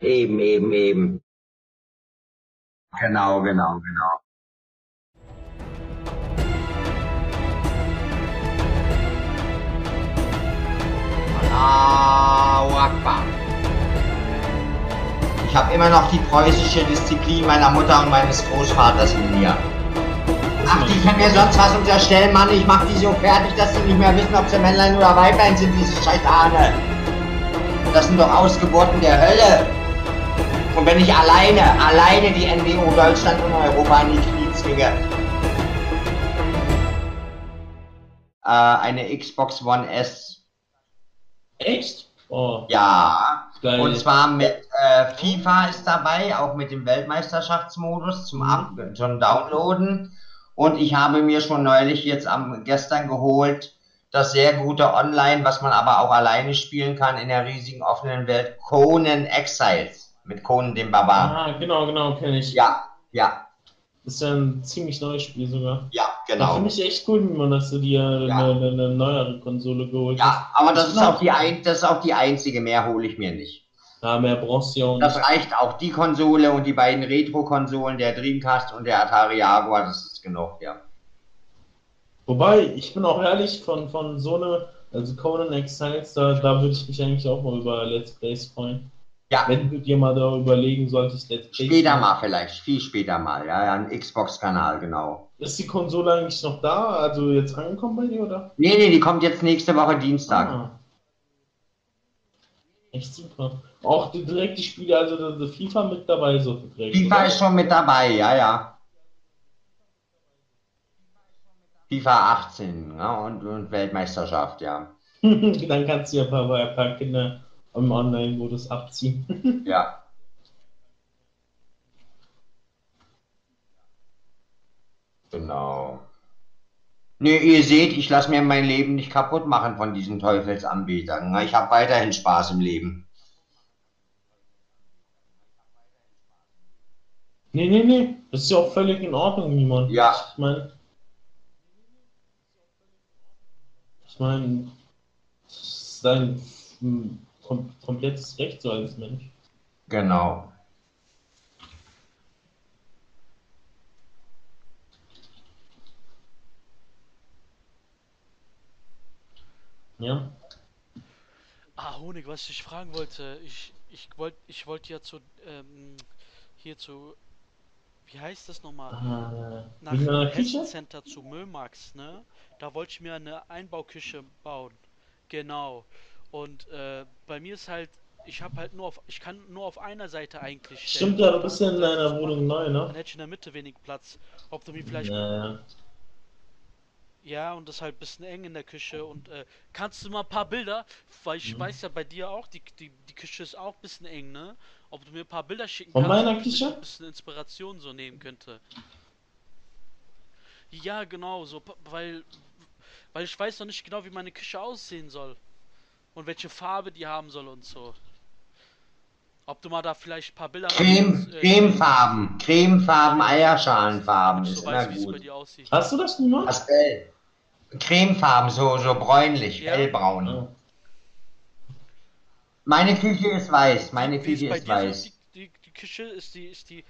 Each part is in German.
Eben, eben, eben. Genau, genau, genau. Allahu Akbar. Ich habe immer noch die preußische Disziplin meiner Mutter und meines Großvaters in mir. Ach, die können mir sonst was unterstellen, Mann. Ich mach die so fertig, dass sie nicht mehr wissen, ob sie Männlein oder Weiblein sind, diese Scheitane. Das sind doch Ausgeburten der Hölle. Und wenn ich alleine, alleine die NWO Deutschland und Europa in die Knie zwinge, äh, eine Xbox One S. Echt? Oh, Ja. Geil. Und zwar mit äh, FIFA ist dabei, auch mit dem Weltmeisterschaftsmodus zum, Ab zum Downloaden. Und ich habe mir schon neulich jetzt am gestern geholt, das sehr gute Online, was man aber auch alleine spielen kann in der riesigen offenen Welt, Conan Exiles. Mit Conan dem Barbaren. ah, genau, genau, kenne ich. Ja, ja, Das ist ja ein ziemlich neues Spiel sogar. ja, Da genau. finde ich echt cool, wie man das so dir eine, Ja. eine, eine neuere Konsole geholt hat. Ja, aber das Das ist auch die ein, das ist auch die einzige, mehr hole ich mir nicht. Ja, mehr brauchst du ja auch Das nicht. reicht auch die Konsole und die beiden Retro-Konsolen, der Dreamcast und der Atari Jaguar, das ist genug, ja. Wobei, ich bin auch ehrlich, von, von so eine, also Conan Exiles, da, da würde ich mich eigentlich auch mal über Let's Plays freuen. Ja, Wenn du dir mal da überlegen solltest, Let's Plays. später mal vielleicht, viel später mal, ja, ja, ein Xbox-Kanal, genau. Ist die Konsole eigentlich noch da? Also jetzt angekommen bei dir, oder? Nee, nee, die kommt jetzt nächste Woche Dienstag. Ah. Echt super. Auch die, direkt die Spiele, also die, die FIFA mit dabei, so direkt. FIFA oder? ist schon mit dabei, ja, ja. FIFA 18, ja, und, und Weltmeisterschaft, ja. Dann kannst du ja ein paar, ein paar Kinder im Online-Modus abziehen. Ja. Genau. Nee, ihr seht, ich lasse mir mein Leben nicht kaputt machen von diesen Teufelsanbetern. Ich habe weiterhin Spaß im Leben. Nee, nee, nee. Das ist ja auch völlig in Ordnung, niemand. Ja. Ich meine. Ich meine, dein hm, kom komplettes Recht so als Mensch. Genau. Ja. Ah, Honig, was ich fragen wollte, ich, ich wollte ich wollte ja zu, ähm, hier zu, wie heißt das nochmal? Äh, Nach Hessen Küche? Center zu Müllmax, ne? Da wollte ich mir eine Einbauküche bauen. Genau. Und äh, bei mir ist halt, ich habe halt nur auf, ich kann nur auf einer Seite eigentlich stellen. Stimmt ja, du bist ja in deiner Wohnung neu, Dann ne? hätte ich in der Mitte wenig Platz. Ob du mir vielleicht Naja. Ja, und das ist halt ein bisschen eng in der Küche. Und äh, kannst du mal ein paar Bilder, weil ich Mhm. weiß ja bei dir auch, die, die, die Küche ist auch ein bisschen eng, ne? Ob du mir ein paar Bilder schicken Von kannst, meiner Küche? ein bisschen Inspiration so nehmen könnte. Ja, genau, so, weil, weil ich weiß noch nicht genau, wie meine Küche aussehen soll. Und welche Farbe die haben soll und so. Ob du mal da vielleicht ein paar Bilder Creme, äh, Cremefarben, Cremefarben, Eierschalenfarben ist so immer weiß, bei gut. Hast du das niemand? Pastell. Cremefarben, so, so bräunlich, Ja. hellbraun. Ja. Meine Küche ist weiß, meine ist Küche bei ist dir so weiß. die, die, die Küche ist die ist die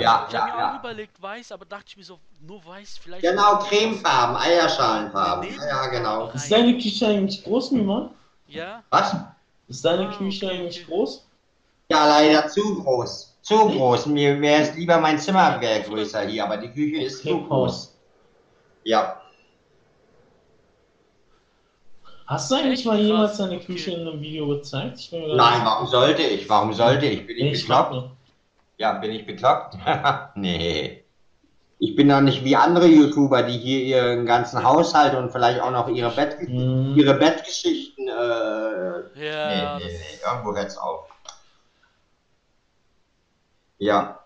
Ja, ich ja, habe mir ja. auch überlegt weiß, aber dachte ich mir so nur weiß vielleicht Genau, Cremefarben, Eierschalenfarben. Ja, ja, genau. Ist deine Küche eigentlich groß, niemand? Ja, Was? Ist deine Ah, Küche okay, eigentlich okay. groß? Ja, leider zu groß. Zu groß. Mir wäre es lieber, mein Zimmer wäre größer hier, aber die Küche ist zu Okay, groß. Ja. Hast du eigentlich mal jemals deine okay. Küche in einem Video gezeigt? Nein, warum sollte ich? Warum sollte ich? Bin ich ich bekloppt? Ja, bin ich bekloppt? nee. Ich bin doch nicht wie andere YouTuber, die hier ihren ganzen Haushalt und vielleicht auch noch ihre, Bett Hm. ihre Bettgeschichten. Äh, ja, nee, nee, nee. Irgendwo hört's auf. Ja.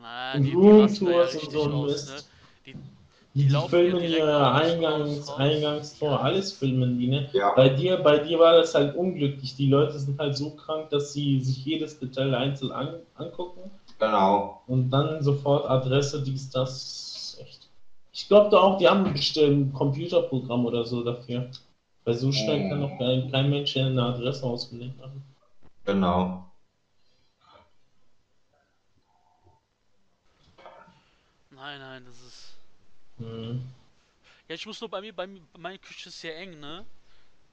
na, die, die ja und so ein aus, Mist. ne? Die, Die, die filmen ja direkt ihr aus, Eingangs, raus. Eingangstor, alles filmen die, ne? Ja. Bei dir, bei dir war das halt unglücklich. Die Leute sind halt so krank, dass sie sich jedes Detail einzeln an, angucken Genau. und dann sofort Adresse, dies, das. Echt. Ich glaube da auch, die haben bestimmt ein Computerprogramm oder so dafür. Weil so schnell kann noch kein, kein Mensch eine Adresse auswendig machen. Genau. Nein, nein, das ist. Hm. Ja, ich muss nur bei mir, bei mir, meine Küche ist sehr eng, ne?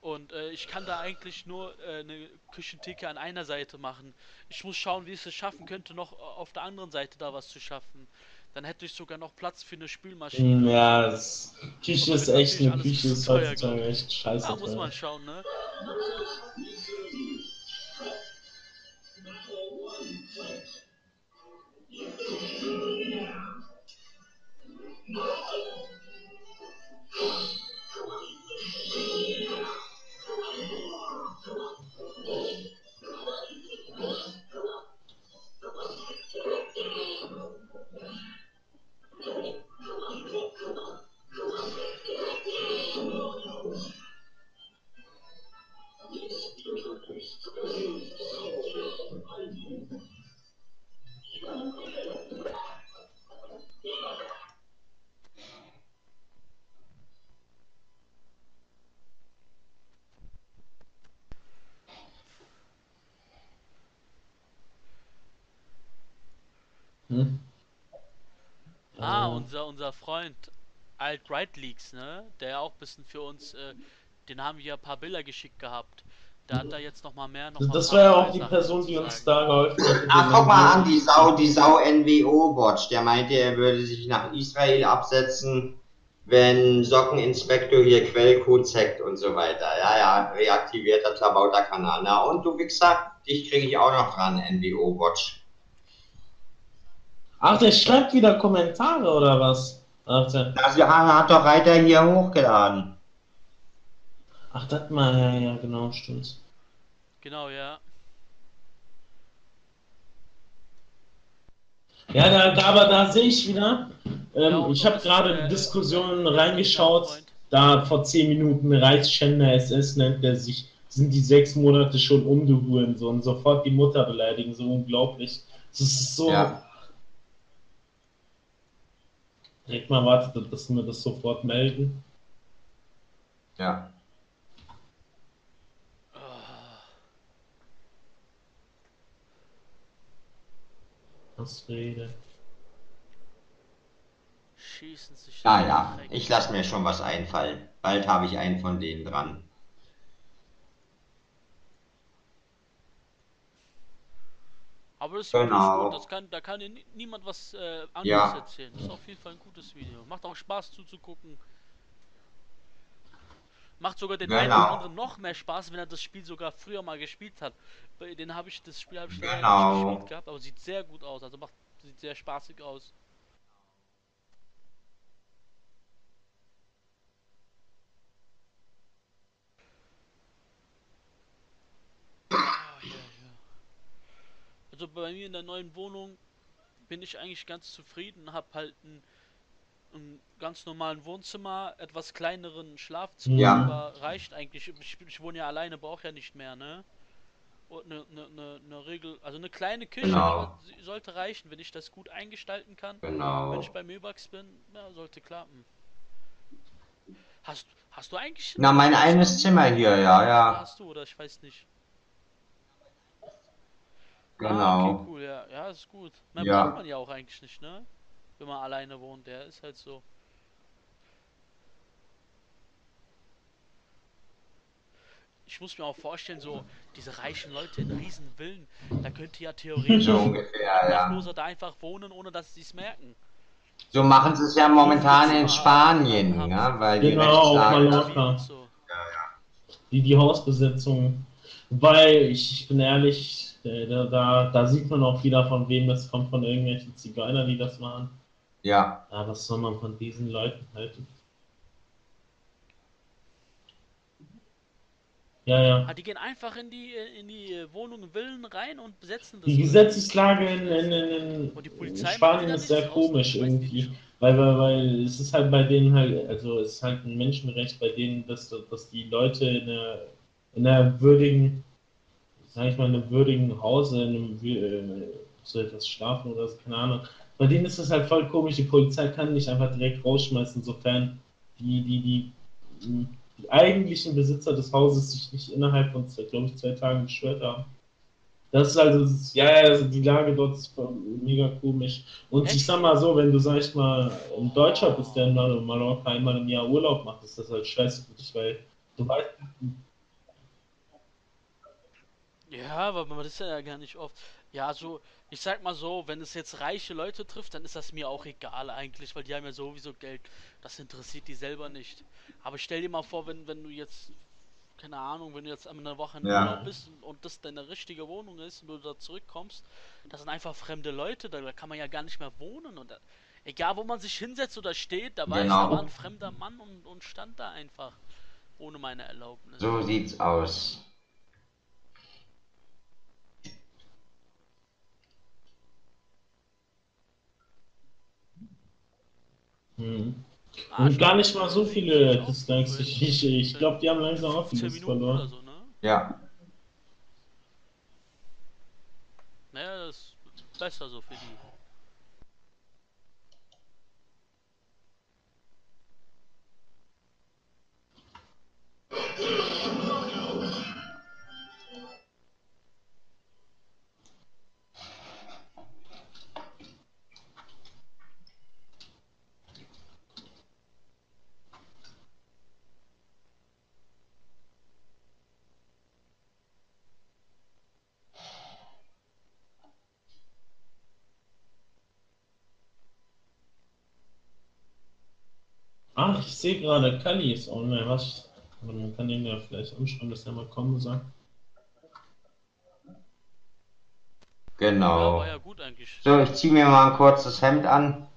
Und äh, ich kann da eigentlich nur äh, eine Küchentheke an einer Seite machen. Ich muss schauen, wie ich es schaffen könnte, noch äh, auf der anderen Seite da was zu schaffen. Dann hätte ich sogar noch Platz für eine Spülmaschine. Hm, Ja, das Küche ist echt, eine Küche ist heutzutage echt scheiße. Da muss man schauen, ne? Ah, Also, unser, unser Freund Alt Right Leaks, ne? Der ja auch ein bisschen für uns, äh, den haben wir ja ein paar Bilder geschickt gehabt. Da hat er jetzt noch mal mehr noch das war ja auch die Sachen Person, die uns da geholfen hat. Ach, guck mal an, die Sau, die Sau NWO-Watch. Der meinte, er würde sich nach Israel absetzen, wenn Sockeninspektor hier Quellcodes hackt und so weiter. Ja, ja, reaktivierter, zerbauter Kanal. Na, und du Wichser, dich kriege ich auch noch dran, NWO-Watch. Ach, der schreibt wieder Kommentare oder was? Ach, der, Das hat doch Reiter hier hochgeladen. ach das mal, ja, ja, genau, stimmt. Genau, ja. Ja, da, da, aber da sehe ich wieder, ähm, und ich habe gerade äh, in Diskussionen äh, reingeschaut, Freund. da vor 10 Minuten Reichsschänder SS nennt der sich, sind die sechs Monate schon um, du Hurensohn, sofort die Mutter beleidigen, so unglaublich. Das ist so, Ja. Direkt mal wartet, dass wir das sofort melden. Ja. Ah, Ausrede. schießen sich. Da ja, ich lasse mir schon was einfallen. Bald habe ich einen von denen dran. Aber das Genau. Video ist gut, das kann, da kann dir nie- niemand was äh, anderes Ja. erzählen. Das ist auf jeden Fall ein gutes Video. Macht auch Spaß zuzugucken. Macht sogar den einen Genau. oder anderen noch mehr Spaß, wenn er das Spiel sogar früher mal gespielt hat. Bei den habe ich das Spiel habe ich Genau. nicht gespielt gehabt, aber sieht sehr gut aus. Also macht sieht sehr spaßig aus. Also bei mir in der neuen Wohnung bin ich eigentlich ganz zufrieden, hab halt ein, ein ganz normalen Wohnzimmer, etwas kleineren Schlafzimmer, Ja. aber reicht eigentlich. Ich, ich wohne ja alleine, brauche ja nicht mehr, ne? Und eine ne, ne, ne Regel, also eine kleine Küche Genau. sollte reichen, wenn ich das gut eingestalten kann. Wenn Genau. ich bei Möbax bin, ja, sollte klappen. Hast, hast du eigentlich. Na, mein nie- Zimmer hier, ja, ja. Hast du, oder ich weiß nicht. Ah, Genau. okay, cool, ja. Ja, ist gut. Mehr Ja. braucht man ja auch eigentlich nicht, ne? Wenn man alleine wohnt, der ist halt so. Ich muss mir auch vorstellen, so diese reichen Leute in riesen Villen, da könnte ja theoretisch So ungefähr, ja. Da einfach wohnen, ohne dass sie es merken. So machen sie es ja momentan in Spanien, ja, weil die Genau, auf Rechtslage. Mallorca. Und so. Die, die Hausbesetzung. Wobei, ich, ich bin ehrlich, äh, da, da, da sieht man auch wieder, von wem das kommt, von irgendwelchen Zigeunern, die das machen. Ja, Ja, was soll man von diesen Leuten halten? Ja, ja. Ah, die gehen einfach in die äh, in die äh, Wohnungen, Villen rein und besetzen das. Die Gesetzeslage in, in, in, in Spanien ist sehr komisch irgendwie. Weil, weil, weil es ist halt bei denen halt, also es ist halt ein Menschenrecht bei denen, dass, dass die Leute in einer, in einer würdigen, sag ich mal, in einem würdigen Hause, in einem, äh, so etwas schlafen oder so, keine Ahnung. Bei denen ist es halt voll komisch, die Polizei kann nicht einfach direkt rausschmeißen, sofern die, die, die, die eigentlichen Besitzer des Hauses sich nicht innerhalb von, glaube ich, zwei Tagen beschwert haben. Das ist also, ja, also die Lage dort ist mega komisch. Und Echt? ich sag mal so, wenn du, sag ich mal, ein Deutscher bist, der in Mal- Mallorca einmal im Jahr Urlaub macht, ist das halt scheiße für dich, weil du weißt, Ja, aber man ist ja gar nicht oft. Ja, so, ich sag mal so, wenn es jetzt reiche Leute trifft, dann ist das mir auch egal eigentlich, weil die haben ja sowieso Geld. Das interessiert die selber nicht. Aber stell dir mal vor, wenn, wenn du jetzt, keine Ahnung, wenn du jetzt eine Woche in Ja. Urlaub bist und, das deine richtige Wohnung ist und du da zurückkommst, das sind einfach fremde Leute, da, da kann man ja gar nicht mehr wohnen und da, egal wo man sich hinsetzt oder steht, da war ich, Genau. da war ein fremder Mann und, und stand da einfach ohne meine Erlaubnis. So sieht's aus. Hm. Ah, Und gar nicht mal so viele cool. Ich, ich, ich glaube, die haben langsam auch 10 vieles verloren. so, ne? Ja. Naja, das ist besser so für die. Ach, ich sehe gerade, Kali ist online. Was? Aber man kann den ja vielleicht anschreiben, dass er mal kommen sagt. Ja, Genau. war ja gut eigentlich. So, ich ziehe mir mal ein kurzes Hemd an.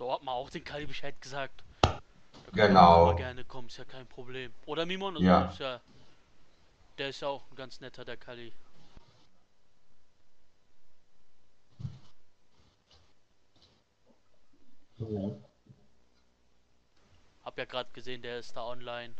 So hat man auch den Kali Bescheid gesagt. Genau. mal gerne kommen, ist ja kein Problem. Oder Mimon, also Ja. ist ja. Der ist ja auch ein ganz netter, der Kali. Ja. Hab ja gerade gesehen, der ist da online.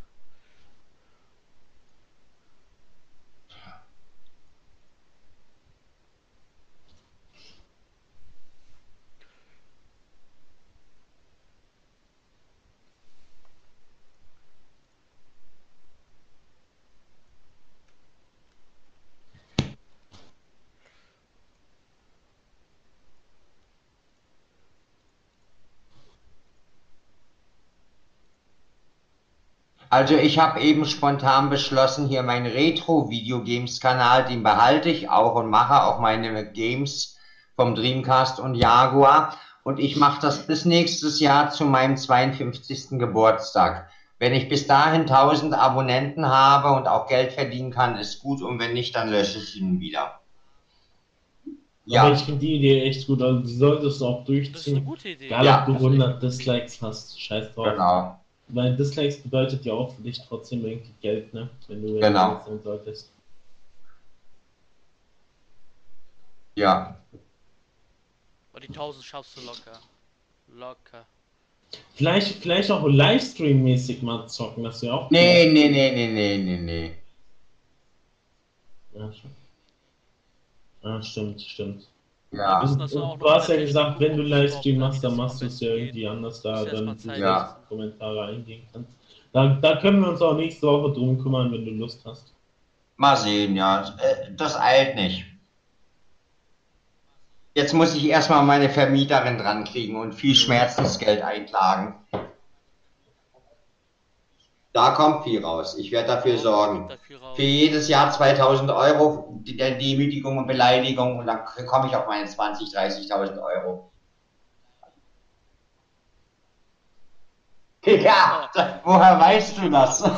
Also ich habe eben spontan beschlossen, hier meinen Retro-Videogames-Kanal, den behalte ich auch und mache auch meine Games vom Dreamcast und Jaguar. Und ich mache das bis nächstes Jahr zu meinem 52. Geburtstag. Wenn ich bis dahin 1000 Abonnenten habe und auch Geld verdienen kann, ist gut. Und wenn nicht, dann lösche ich ihn wieder. Aber Ja, ich finde die Idee echt gut. Also, die solltest du auch Das ist eine durchziehen. gute Idee. Egal, Ja. ob du 100 Dislikes hast. Scheiß drauf. genau. Weil Dislikes bedeutet ja auch für dich trotzdem irgendwie Geld, ne? Wenn du Genau. sein solltest. Ja, Aber die 1000 schaffst du locker. Locker. Vielleicht, vielleicht auch Livestream-mäßig mal zocken, das wäre auch nee, nee, nee, nee, nee, nee, nee. Ja, stimmt, stimmt. Ja. wissen, du hast ja gesagt, wenn du Livestream machst, dann machst du das es ja irgendwie anders da, damit du Ja. Kommentare eingehen kannst. Da, da können wir uns auch nächste Woche drum kümmern, wenn du Lust hast. Mal sehen, ja. Äh, Das eilt nicht. Jetzt muss ich erstmal meine Vermieterin dran kriegen und viel Schmerzensgeld einklagen. Da kommt viel raus. Ich werde dafür sorgen. Dafür. Für jedes Jahr 2000 Euro die- der Demütigung und Beleidigung und dann komme ich auf meine 20.000, 30.000 Euro. Ja, woher weißt du das?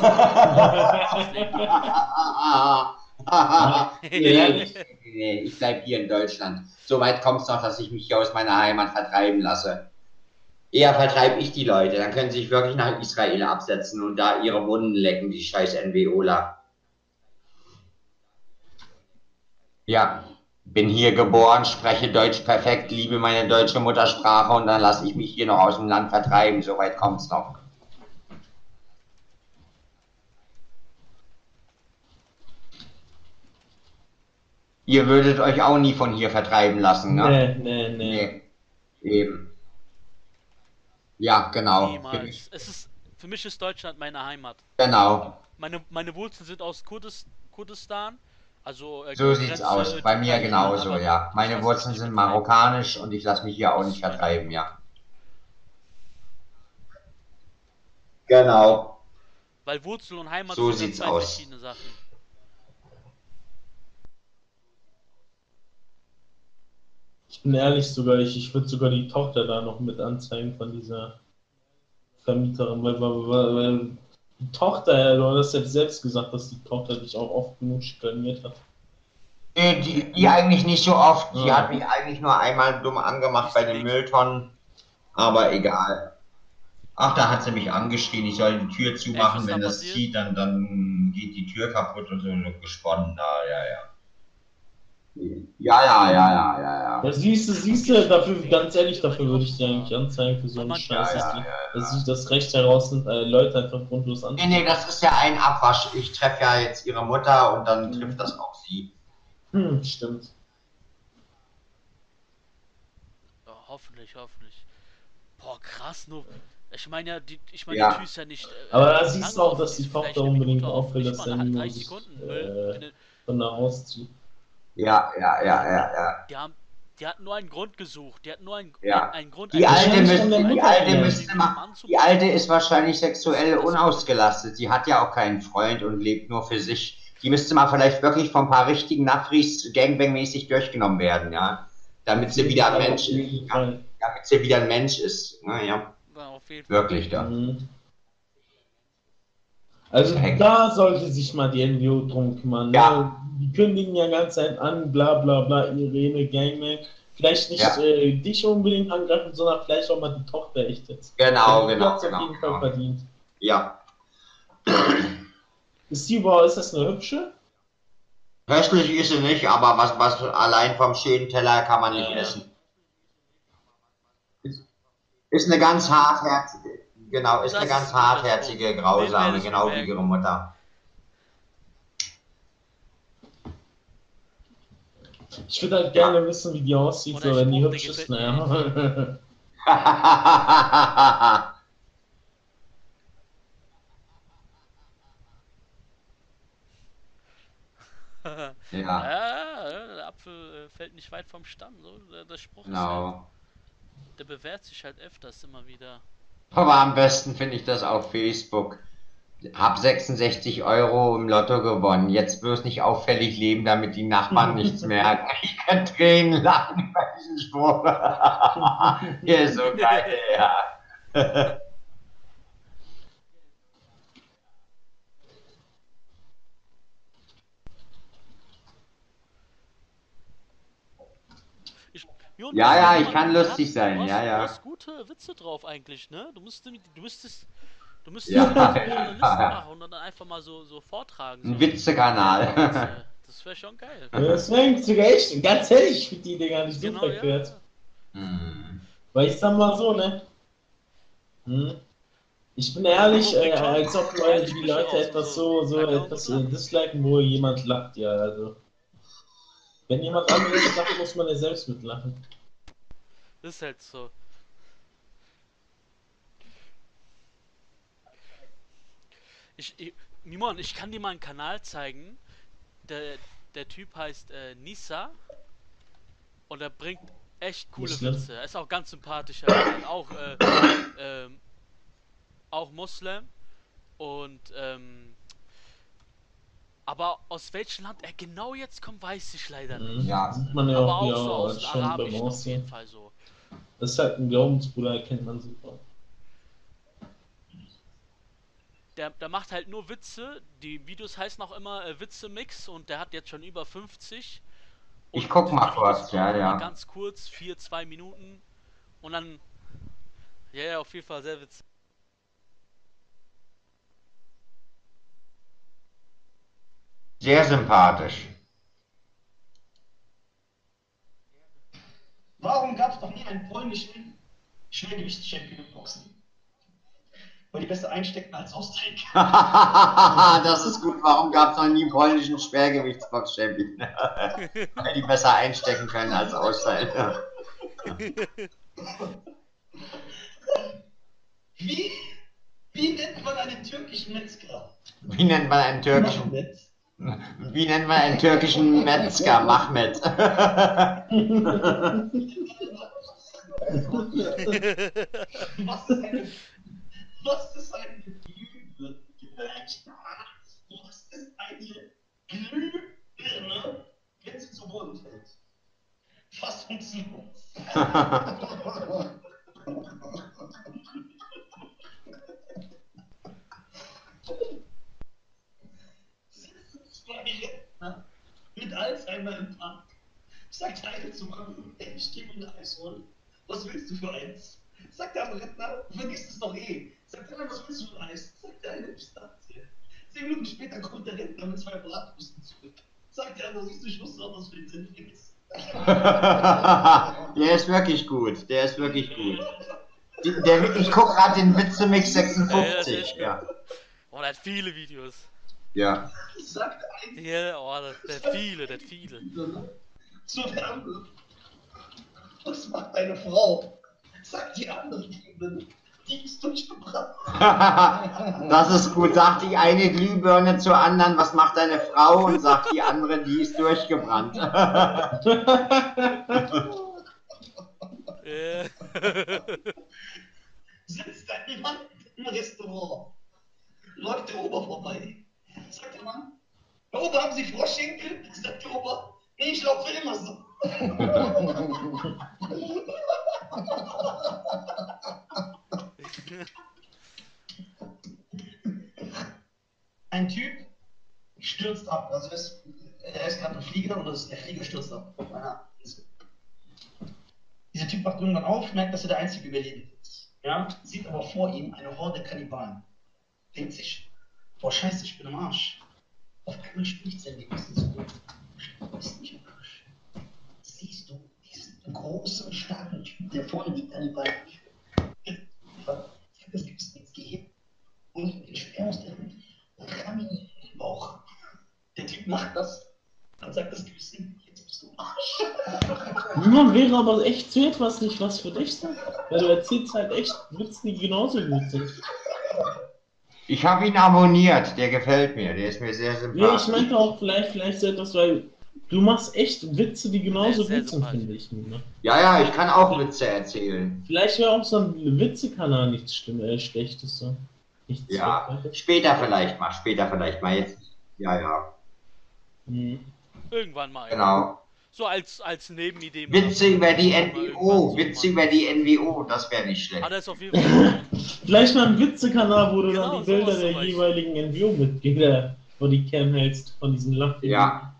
nee, nee, ich bleib hier in Deutschland. So weit kommt es noch, dass ich mich hier aus meiner Heimat vertreiben lasse. Eher vertreibe ich die Leute, dann können sie sich wirklich nach Israel absetzen und da ihre Wunden lecken, die scheiß NWOler. Ja, bin hier geboren, spreche Deutsch perfekt, liebe meine deutsche Muttersprache und dann lasse ich mich hier noch aus dem Land vertreiben. So weit kommt's noch. Ihr würdet euch auch nie von hier vertreiben lassen, ne? Nee, nee, nee. Nee. Eben. Ja, genau. Niemals. Es ist, für mich ist Deutschland meine Heimat. Genau. Meine, meine Wurzeln sind aus Kurdis, Kurdistan. Also, äh, So Grenze sieht's aus. Bei mir genauso, ja. Meine Wurzeln sind marokkanisch und ich lasse mich hier auch nicht vertreiben, ja. Genau. Weil Wurzel und Heimat So sind zwei aus. verschiedene Sachen. Bin ehrlich sogar, ich, ich würde sogar die Tochter da noch mit anzeigen von dieser Vermieterin, weil, weil, weil, weil die Tochter, du hast ja selbst gesagt, dass die Tochter dich auch oft genug schikaniert hat. Nee, die, die eigentlich nicht so oft. Die Ja. hat mich eigentlich nur einmal dumm angemacht bei den Mülltonnen. Aber egal. Ach, da hat sie mich angeschrien, ich soll die Tür zumachen. was Wenn da das passiert? zieht, dann, dann geht die Tür kaputt und so, gesponnen da, ja, ja. Ja, ja, ja, ja, ja, ja. Ja, siehst du, siehst du, dafür, ganz ehrlich, dafür würde ich dir eigentlich anzeigen für so einen Aber Scheiß, ja, dass, ja, ja, dass sich das Recht herausnimmt, äh, Leute einfach grundlos Nee, anzeigen. nee, das ist ja ein Abwasch. Ich treffe ja jetzt ihre Mutter und dann trifft das auch sie. Hm, stimmt. Ja, hoffentlich, hoffentlich. Boah, krass, nur. Ich meine ja, die, ich meine, Ja. die Tür ist ja nicht. Äh, Aber da siehst du auch, dass die Tochter eine unbedingt auffällt, nicht dass eine nur 30 sich, äh, von da auszieht. Ja, ja, ja, ja, ja. Die haben, die hatten nur einen Grund gesucht. Die hatten nur einen, Ja. einen Grund. Die einen alte, der die alte müsste mal, die alte ist wahrscheinlich sexuell unausgelastet. Sie hat ja auch keinen Freund und lebt nur für sich. Die müsste mal vielleicht wirklich von ein paar richtigen Nafris Gangbang-mäßig durchgenommen werden, ja. Damit sie wieder ein Mensch ist. Ja, damit sie wieder ein Mensch ist. Naja, Fall. wirklich da. Mhm. Also da sollte sich mal die NGO drum kümmern. Ja. Die kündigen ja ganz ein an, bla bla bla, Irene, Gangman. Vielleicht nicht Ja. äh, dich unbedingt angreifen, sondern vielleicht auch mal die Tochter echt jetzt. Genau, Die genau, auf genau. jeden Fall genau. verdient. Ja. Ist die überhaupt, ist das eine hübsche? Köstlich ist sie nicht, aber was, was allein vom schönen Teller kann man nicht Ja. essen. Ist, ist eine ganz hartherzige, genau, ist Das eine ganz ist- hartherzige, grausame, genau wie ihre Mutter. Ich würde halt gerne wissen, wie die aussieht, so, wenn die hübsch ist. Naja. ja, Ja, der Apfel äh, fällt nicht weit vom Stamm. So. Der, der Spruch ist halt, genau. der bewährt sich halt öfters immer wieder. Aber am besten finde ich das auf Facebook. Hab 66 Euro im Lotto gewonnen. Jetzt bloß nicht auffällig leben, damit die Nachbarn nichts merken. Ich kann Tränen lachen bei diesem Spruch. Der ist so geil, ja. Jo, Ja, ja, ich kann lustig hast- sein, du hast, ja, ja. Du hast gute Witze drauf eigentlich, ne? Du müsstest, du müsstest, du müsstest Ja, einfach so eine ja, Liste ja. machen und dann einfach mal so, so vortragen. So. Ein Witzekanal. Witze. Das wäre schon geil. Das wäre sogar echt, ganz ehrlich, ich finde die Idee gar nicht so Genau, verkehrt. ja. Hm. Weil ich sag mal so, ne? Hm? Ich bin ehrlich, äh, als ob Leute, die Leute etwas so, so etwas äh, disliken, wo jemand lacht, ja, also. Wenn jemand anderes lacht, muss man ja selbst mitlachen. Ist halt so. Ich, ich, Mimon, ich kann dir mal einen Kanal zeigen. Der, der Typ heißt äh, Nisa. Und er bringt echt coole Muslim? Witze. Er ist auch ganz sympathischer. Auch, äh, ähm, auch Muslim. Und, ähm, aber aus welchem Land er genau jetzt kommt, weiß ich leider nicht. Mhm. Ja. Sieht man ja Aber auch hier so aus schon Arabischen auf jeden Fall so. Das ist halt ein Glaubensbruder, erkennt man super. Der, der macht halt nur Witze. Die Videos heißen auch immer äh, Witze-Mix und der hat jetzt schon über 50. Ich Und guck die mal kurz, ja, ja. Ganz kurz, vier, zwei Minuten. Und dann. Ja, ja, auf jeden Fall sehr witzig. Sehr sympathisch. Warum gab es noch nie einen polnischen Schwergewichts-Champion im Boxen? Weil die besser einstecken als austeilen. das ist gut. Warum gab es noch nie einen polnischen Schwergewichtsbox-Champion? Weil die besser einstecken können als austeilen. Wie, wie nennt man einen türkischen Metzger? Wie nennt man einen türkischen, Mehmet. wie nennt man einen türkischen Metzger? Mahmed. Was ist eine, was ist eine Glühbirne? Was ist eine Glühbirne, wenn sie zu Boden fällt? Fassungslos. mit Alzheimer im Park. Der eine zum anderen, ey, ich geh mir ein Eis holen. Was willst du für eins? Sagt der andere Rentner, du vergisst es doch eh. Sagt der andere, was willst du für ein Eis? Sagt der eine, Pistazie. Zehn Minuten später kommt der Rentner mit zwei Bratwürsten zurück. Sagt der andere, siehst du, ich wusste auch, dass du den Sinn vergisst. Der ist wirklich gut. Der ist wirklich gut. Die- Der, ich gucke gerade den Witzemix Ja, ja, das ist 56. echt Ja. Oh, der hat viele Videos. ja. Sagt ein Ja, oh, der, der hat viele, der hat viele. zu der anderen, was macht deine Frau? Sagt die andere Liebe, die ist durchgebrannt. Das ist gut. Sagt die eine Glühbirne zur anderen, was macht deine Frau? Und sagt die andere, die ist durchgebrannt. Sitzt ein Mann im Restaurant. Läuft der Ober vorbei. Sagt der Mann, Herr Ober, haben Sie Froschschenkel? Sagt der Ober, nee, ich laufe immer so. Ein Typ stürzt ab. Also ist, er ist gerade ein Flieger und der Flieger stürzt ab. Dieser Typ wacht irgendwann auf, merkt, dass er der einzige Überlebende ist. Ja? Sieht aber vor ihm eine Horde Kannibalen. Denkt sich, boah, scheiße, ich bin am Arsch. Auf einmal spricht sein Gewissen zu mir. Du bist nicht am Arsch. Siehst du diesen großen, starken Typ, der vorne die Kannibalen Ich hab das Gewissen jetzt gehebt und ihm den Speer aus der Hand und ramm ihn in den Bauch. Der Typ macht das, dann sagt das Gewissen, jetzt bist du Arsch. Man wäre aber echt so etwas nicht was für dich sein. Weil du erzählst halt echt Witze, die genauso gut sind. Ich habe ihn abonniert. Der gefällt mir. Der ist mir sehr Ja, ich sympathisch. meinte auch vielleicht, vielleicht so etwas, weil du machst echt Witze, die genauso gut sind, finde ich. Ne? Ja, ja, ich kann auch Witze erzählen. Vielleicht wäre auch so ein Witzekanal nichts Schlimm, äh, Schlechtes. So. Nichts Ja, Schlechtes. später vielleicht mal. Später vielleicht mal. Jetzt. Ja, ja. Hm. Irgendwann mal. ja. Genau. So als, als Nebenidee. Witze über die NWO. Witze über die NWO. Das wäre nicht schlecht. Hat er es auf jeden Fall. Vielleicht mal ein Witzekanal, wo du Genau, dann die Bilder der jeweiligen NVO-Mitglieder vor die Cam hältst, von diesen Lachen. Ja.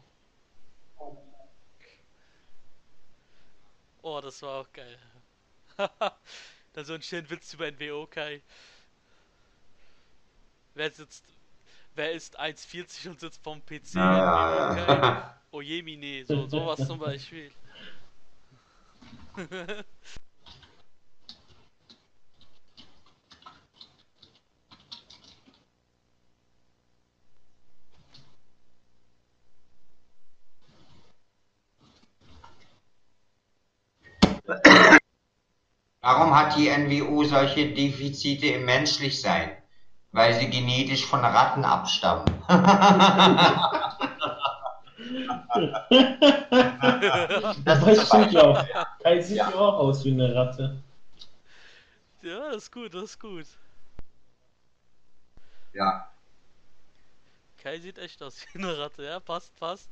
Oh, das war auch geil. Dann so ein schönen Witz über NWO, Kai. Wer sitzt. Wer ist 1,40 und sitzt vom PC? Ja, NWO, Kai. Oh Jemine, so, sowas zum Beispiel. Warum hat die NWO solche Defizite im Menschlichsein? Weil sie genetisch von Ratten abstammen. Das, das stimmt ja auch. Kai sieht Ja. ja auch aus wie eine Ratte. Ja, das ist gut, das ist gut. Ja. Kai sieht echt aus wie eine Ratte, ja, passt, passt.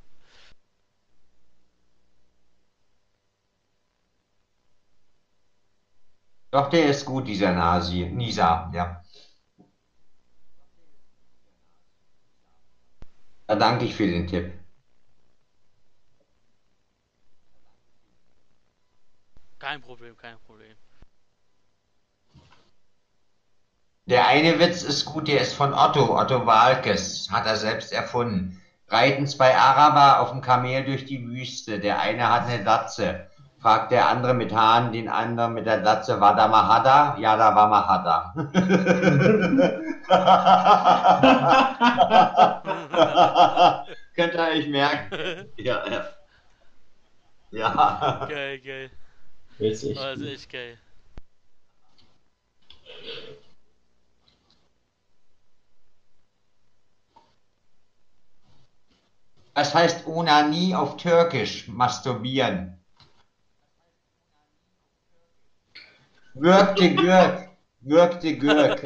Doch, der ist gut, dieser Nasi. Nisa, ja. Da danke ich für den Tipp. Kein Problem, kein Problem. Der eine Witz ist gut, der ist von Otto, Otto Walkes, hat er selbst erfunden. Reiten zwei Araber auf dem Kamel durch die Wüste. Der eine hat eine Datze. Fragt der andere mit Haaren den anderen mit der Datze, war da Mahada? Ja, da war Mahada. Könnt ihr euch merken? Ja, ja. Ja. geil, geil. Der ist Also echt geil. Was heißt Onanie auf Türkisch? Masturbieren. Gök to gök. Gök to gök.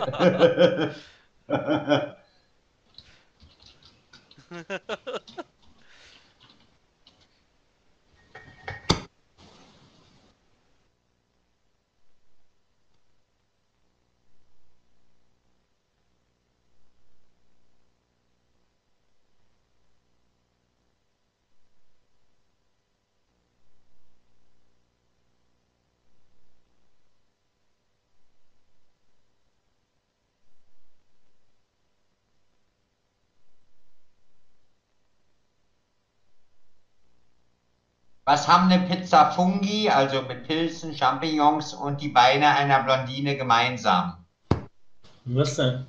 Was haben eine Pizza Fungi, also mit Pilzen, Champignons und die Beine einer Blondine gemeinsam? Was denn?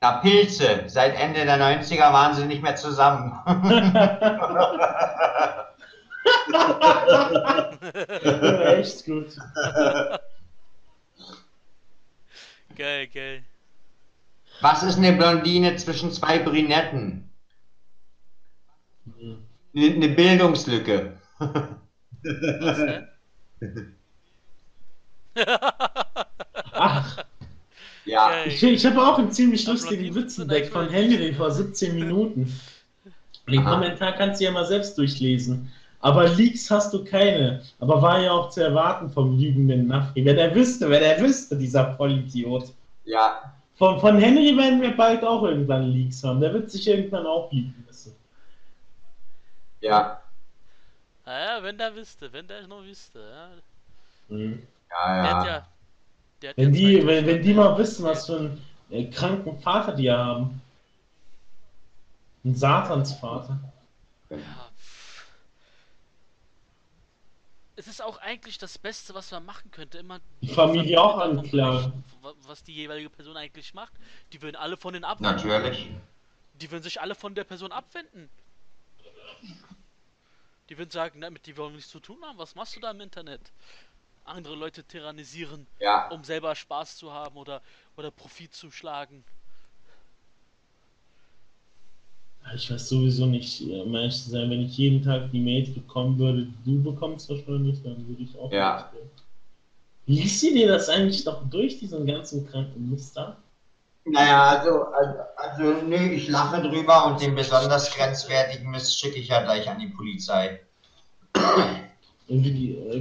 Na, Pilze. Seit Ende der 90er waren sie nicht mehr zusammen. echt gut. Geil, geil. Was ist eine Blondine zwischen zwei Brünetten? Hm. Eine Bildungslücke. Was, hä? Ach, Ja. Ich, ich habe auch einen ziemlich lustigen Witz entdeckt von Henry vor 17 Minuten. Den Aha. Kommentar kannst du ja mal selbst durchlesen. Aber Leaks hast du keine. Aber war ja auch zu erwarten vom lügenden Nafri. Wer der wüsste, wer der wüsste, dieser Vollidiot. Ja. Von, von Henry werden wir bald auch irgendwann Leaks haben. Der wird sich irgendwann auch lieben müssen. Ja. Naja, wenn der wüsste, wenn der nur wüsste. Ja. Mhm. Ja, ja. ja. Wenn, ja die, wenn, wenn die mal wissen, was für einen äh, kranken Vater die haben. Ein Satansvater. Ja. Es ist auch eigentlich das Beste, was man machen könnte. Immer Die Familie auch anklagen. Was die jeweilige Person eigentlich macht. Die würden alle von den abwenden. Natürlich. Die würden sich alle von der Person abwenden. Die würden sagen, damit die wollen nichts zu tun haben. Was machst du da im Internet? Andere Leute tyrannisieren, Ja. um selber Spaß zu haben oder, oder Profit zu schlagen. Ich weiß sowieso nicht, äh, um ehrlich zu sein, wenn ich jeden Tag die Mails bekommen würde, die du bekommst wahrscheinlich, dann würde ich auch Ja. mitgehen. Liest sie dir das eigentlich noch durch, diesen ganzen kranken Muster? Naja, also, also, also, nö, ich lache drüber und den besonders grenzwertigen Mist schicke ich ja gleich an die Polizei. Irgendwie die, äh,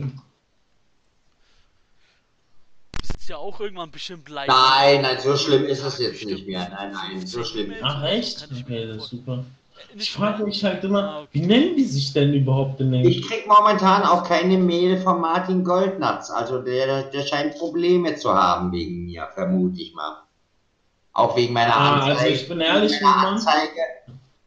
Du sitzt ja auch irgendwann bestimmt live. Nein, nein, so schlimm ist es jetzt Bestimmt nicht mehr. Nein, nein, so schlimm. Ach echt? Okay, das ist super. Äh, Ich frage mich halt immer, Ah, wie nennen die sich denn überhaupt in Ich krieg momentan auch keine Mail von Martin Goldnatz. Also der, der scheint Probleme zu haben wegen mir, vermute ich mal. Auch wegen meiner Ah, Anzeige. also ich bin ehrlich, meiner Mann. Anzeige.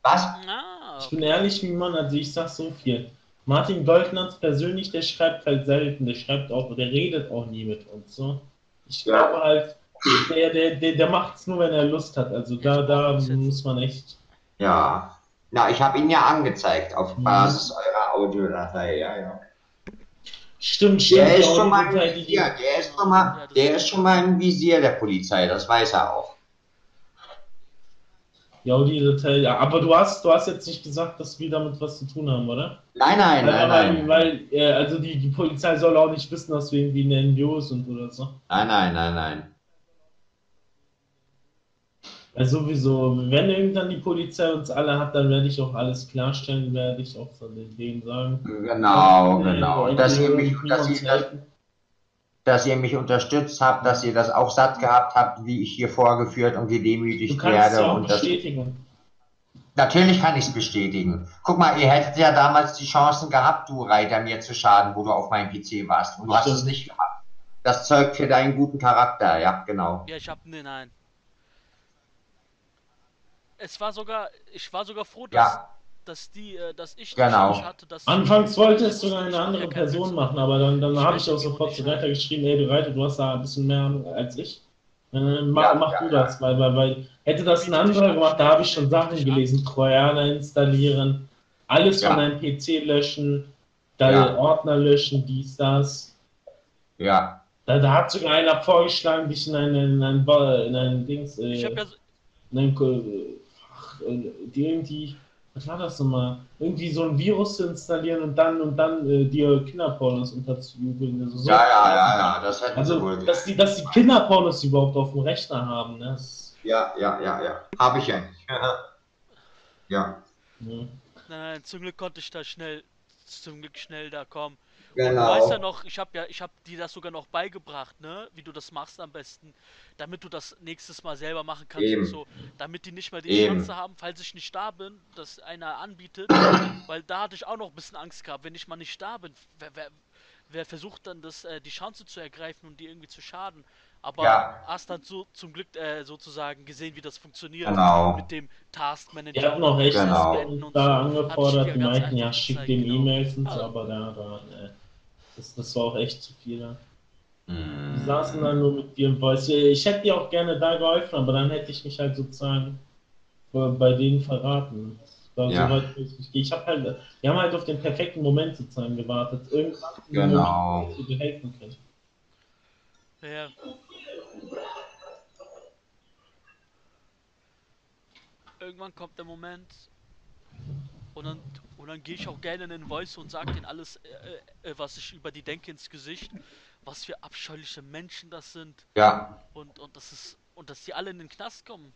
Was? Ah, Ich bin ehrlich wie Mann, also ich sag so viel. Martin Goldnatz persönlich, der schreibt halt selten, der schreibt auch, der redet auch nie mit uns. So. Ich Ja. glaube halt, der, der, der, der macht es nur, wenn er Lust hat. Also da, da muss man echt. Ja. Na, ich habe ihn ja angezeigt auf Mhm. Basis eurer Audiodatei. Ja, ja. Stimmt, stimmt. Der ist schon mal im Visier, der ist schon mal, der ist schon mal im Visier der Polizei, das weiß er auch. Die Audiodatei, ja. Aber du hast, du hast jetzt nicht gesagt, dass wir damit was zu tun haben, oder? Nein, nein, weil, nein, weil, nein. weil äh, also die, die Polizei soll auch nicht wissen, dass wir irgendwie eine NGO sind oder so. Nein, nein, nein, nein. Also sowieso, wenn irgendwann die Polizei uns alle hat, dann werde ich auch alles klarstellen, werde ich auch von denen sagen. Genau, genau. Dass ihr, mich, dass, ihr das, helfen. Dass ihr mich unterstützt habt, dass ihr das auch satt gehabt habt, wie ich hier vorgeführt und gedemütigt werde. ja auch Und das, bestätigen. natürlich kann ich es bestätigen. Guck mal, ihr hättet ja damals die Chancen gehabt, du Reiter, mir zu schaden, wo du auf meinem PC warst. Und du hast Stimmt. es nicht gehabt. Das zeugt für deinen guten Charakter, ja, genau. Ja, ich hab. Nee, nein. Es war sogar. Ich war sogar froh, dass, Ja, dass die, äh, dass ich Genau. Chance hatte, dass. Anfangs wollte es sogar eine andere Person machen, aber dann, dann habe ich auch nicht, sofort zu. Reiter geschrieben, ey, du Reiter, du hast da ein bisschen mehr Ahnung als ich. Äh, mach Ja, mach ja, du ja. das, weil, weil, weil hätte das ein anderer an, gemacht, da habe ich schon Sachen gelesen, Trojaner installieren, alles Ja. von deinem PC löschen, deine Ja. Ordner löschen, dies, das. ja. Da, da hat sogar einer vorgeschlagen, dich in einen, in einen, in einen Dings, äh, Ich hab ja. so- in einen, äh, ach, äh, die irgendwie, was war das nochmal? Irgendwie so ein Virus zu installieren und dann und dann äh, dir Kinderpornos unterzujubeln. Also so Ja, ja, ja, ja, das hätten sie Also, wohl. dass die, dass die Kinderpornos überhaupt auf dem Rechner haben, ne? Das, Ja, ja, ja, ja. Habe ich ja nicht. Ja, ne. Nein, nein, zum Glück konnte ich da schnell. Zum Glück schnell da kommen. genau. Du weißt ja noch, ich habe ja, ich habe dir das sogar noch beigebracht, ne? Wie du das machst am besten, damit du das nächstes Mal selber machen kannst Eben. und so, damit die nicht mehr die Eben. Chance haben, falls ich nicht da bin, dass einer anbietet, weil da hatte ich auch noch ein bisschen Angst gehabt, wenn ich mal nicht da bin, wer, wer, wer versucht dann das, äh, die Chance zu ergreifen und die irgendwie zu schaden. Aber Ja. hast dann so zum Glück äh, sozusagen gesehen, wie das funktioniert Genau. mit dem Task Manager. Die hatten auch echt Genau. und da angefordert, die ich meinten, ja, schick dem genau. E-Mails und so, Ja. aber da, da, ne. Das, das war auch echt zu viel. Ne? Die Mhm. saßen dann nur mit dir im Voice. Ich hätte dir auch gerne da geholfen, aber dann hätte ich mich halt sozusagen bei denen verraten. Ja. so ich habe halt, die haben halt auf den perfekten Moment sozusagen gewartet. Irgendwann Genau. Moment, dir helfen können. Ja. Irgendwann kommt der Moment und dann, und dann gehe ich auch gerne in den Voice und sage denen alles, äh, äh, was ich über die denke ins Gesicht, was für abscheuliche Menschen das sind Ja, und, und das ist und dass die alle in den Knast kommen.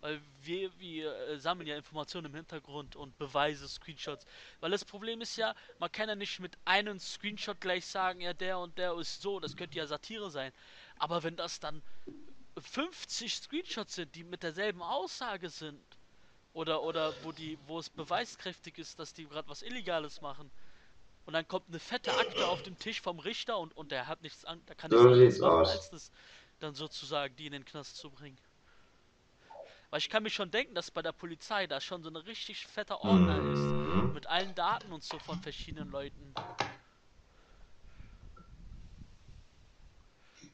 Weil wir, wir äh, sammeln ja Informationen im Hintergrund und Beweise, Screenshots. Weil das Problem ist ja, man kann ja nicht mit einem Screenshot gleich sagen, ja, der und der ist so, das könnte ja Satire sein. Aber wenn das dann 50 Screenshots sind, die mit derselben Aussage sind, oder, oder wo die, wo es beweiskräftig ist, dass die gerade was Illegales machen, und dann kommt eine fette Akte auf den Tisch vom Richter und, und der hat nichts an, der kann So nichts anderes als das dann sozusagen die in den Knast zu bringen. Weil ich kann mir schon denken, dass bei der Polizei da schon so ein richtig fetter Ordner ist. Mhm. Mit allen Daten und so von verschiedenen Leuten.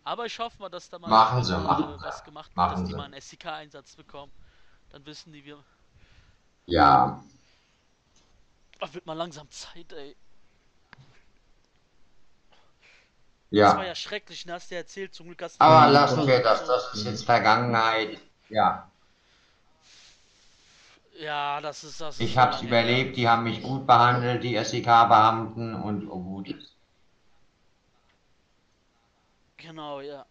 Aber ich hoffe mal, dass da mal Machen sie, äh, machen sie. was gemacht wird, dass die sie. mal einen SDK-Einsatz bekommen. Dann wissen die, wir. ja. Ach, wird mal langsam Zeit, ey. Das war Ja. ja schrecklich, ne? Hast du ja erzählt, zum Glück hast du. Aber lassen wir das, das ist jetzt Vergangenheit. Ja, Ja, das ist das. ich hab's lange überlebt, die haben mich gut behandelt, die SEK-Beamten und oh gut. Genau, ja.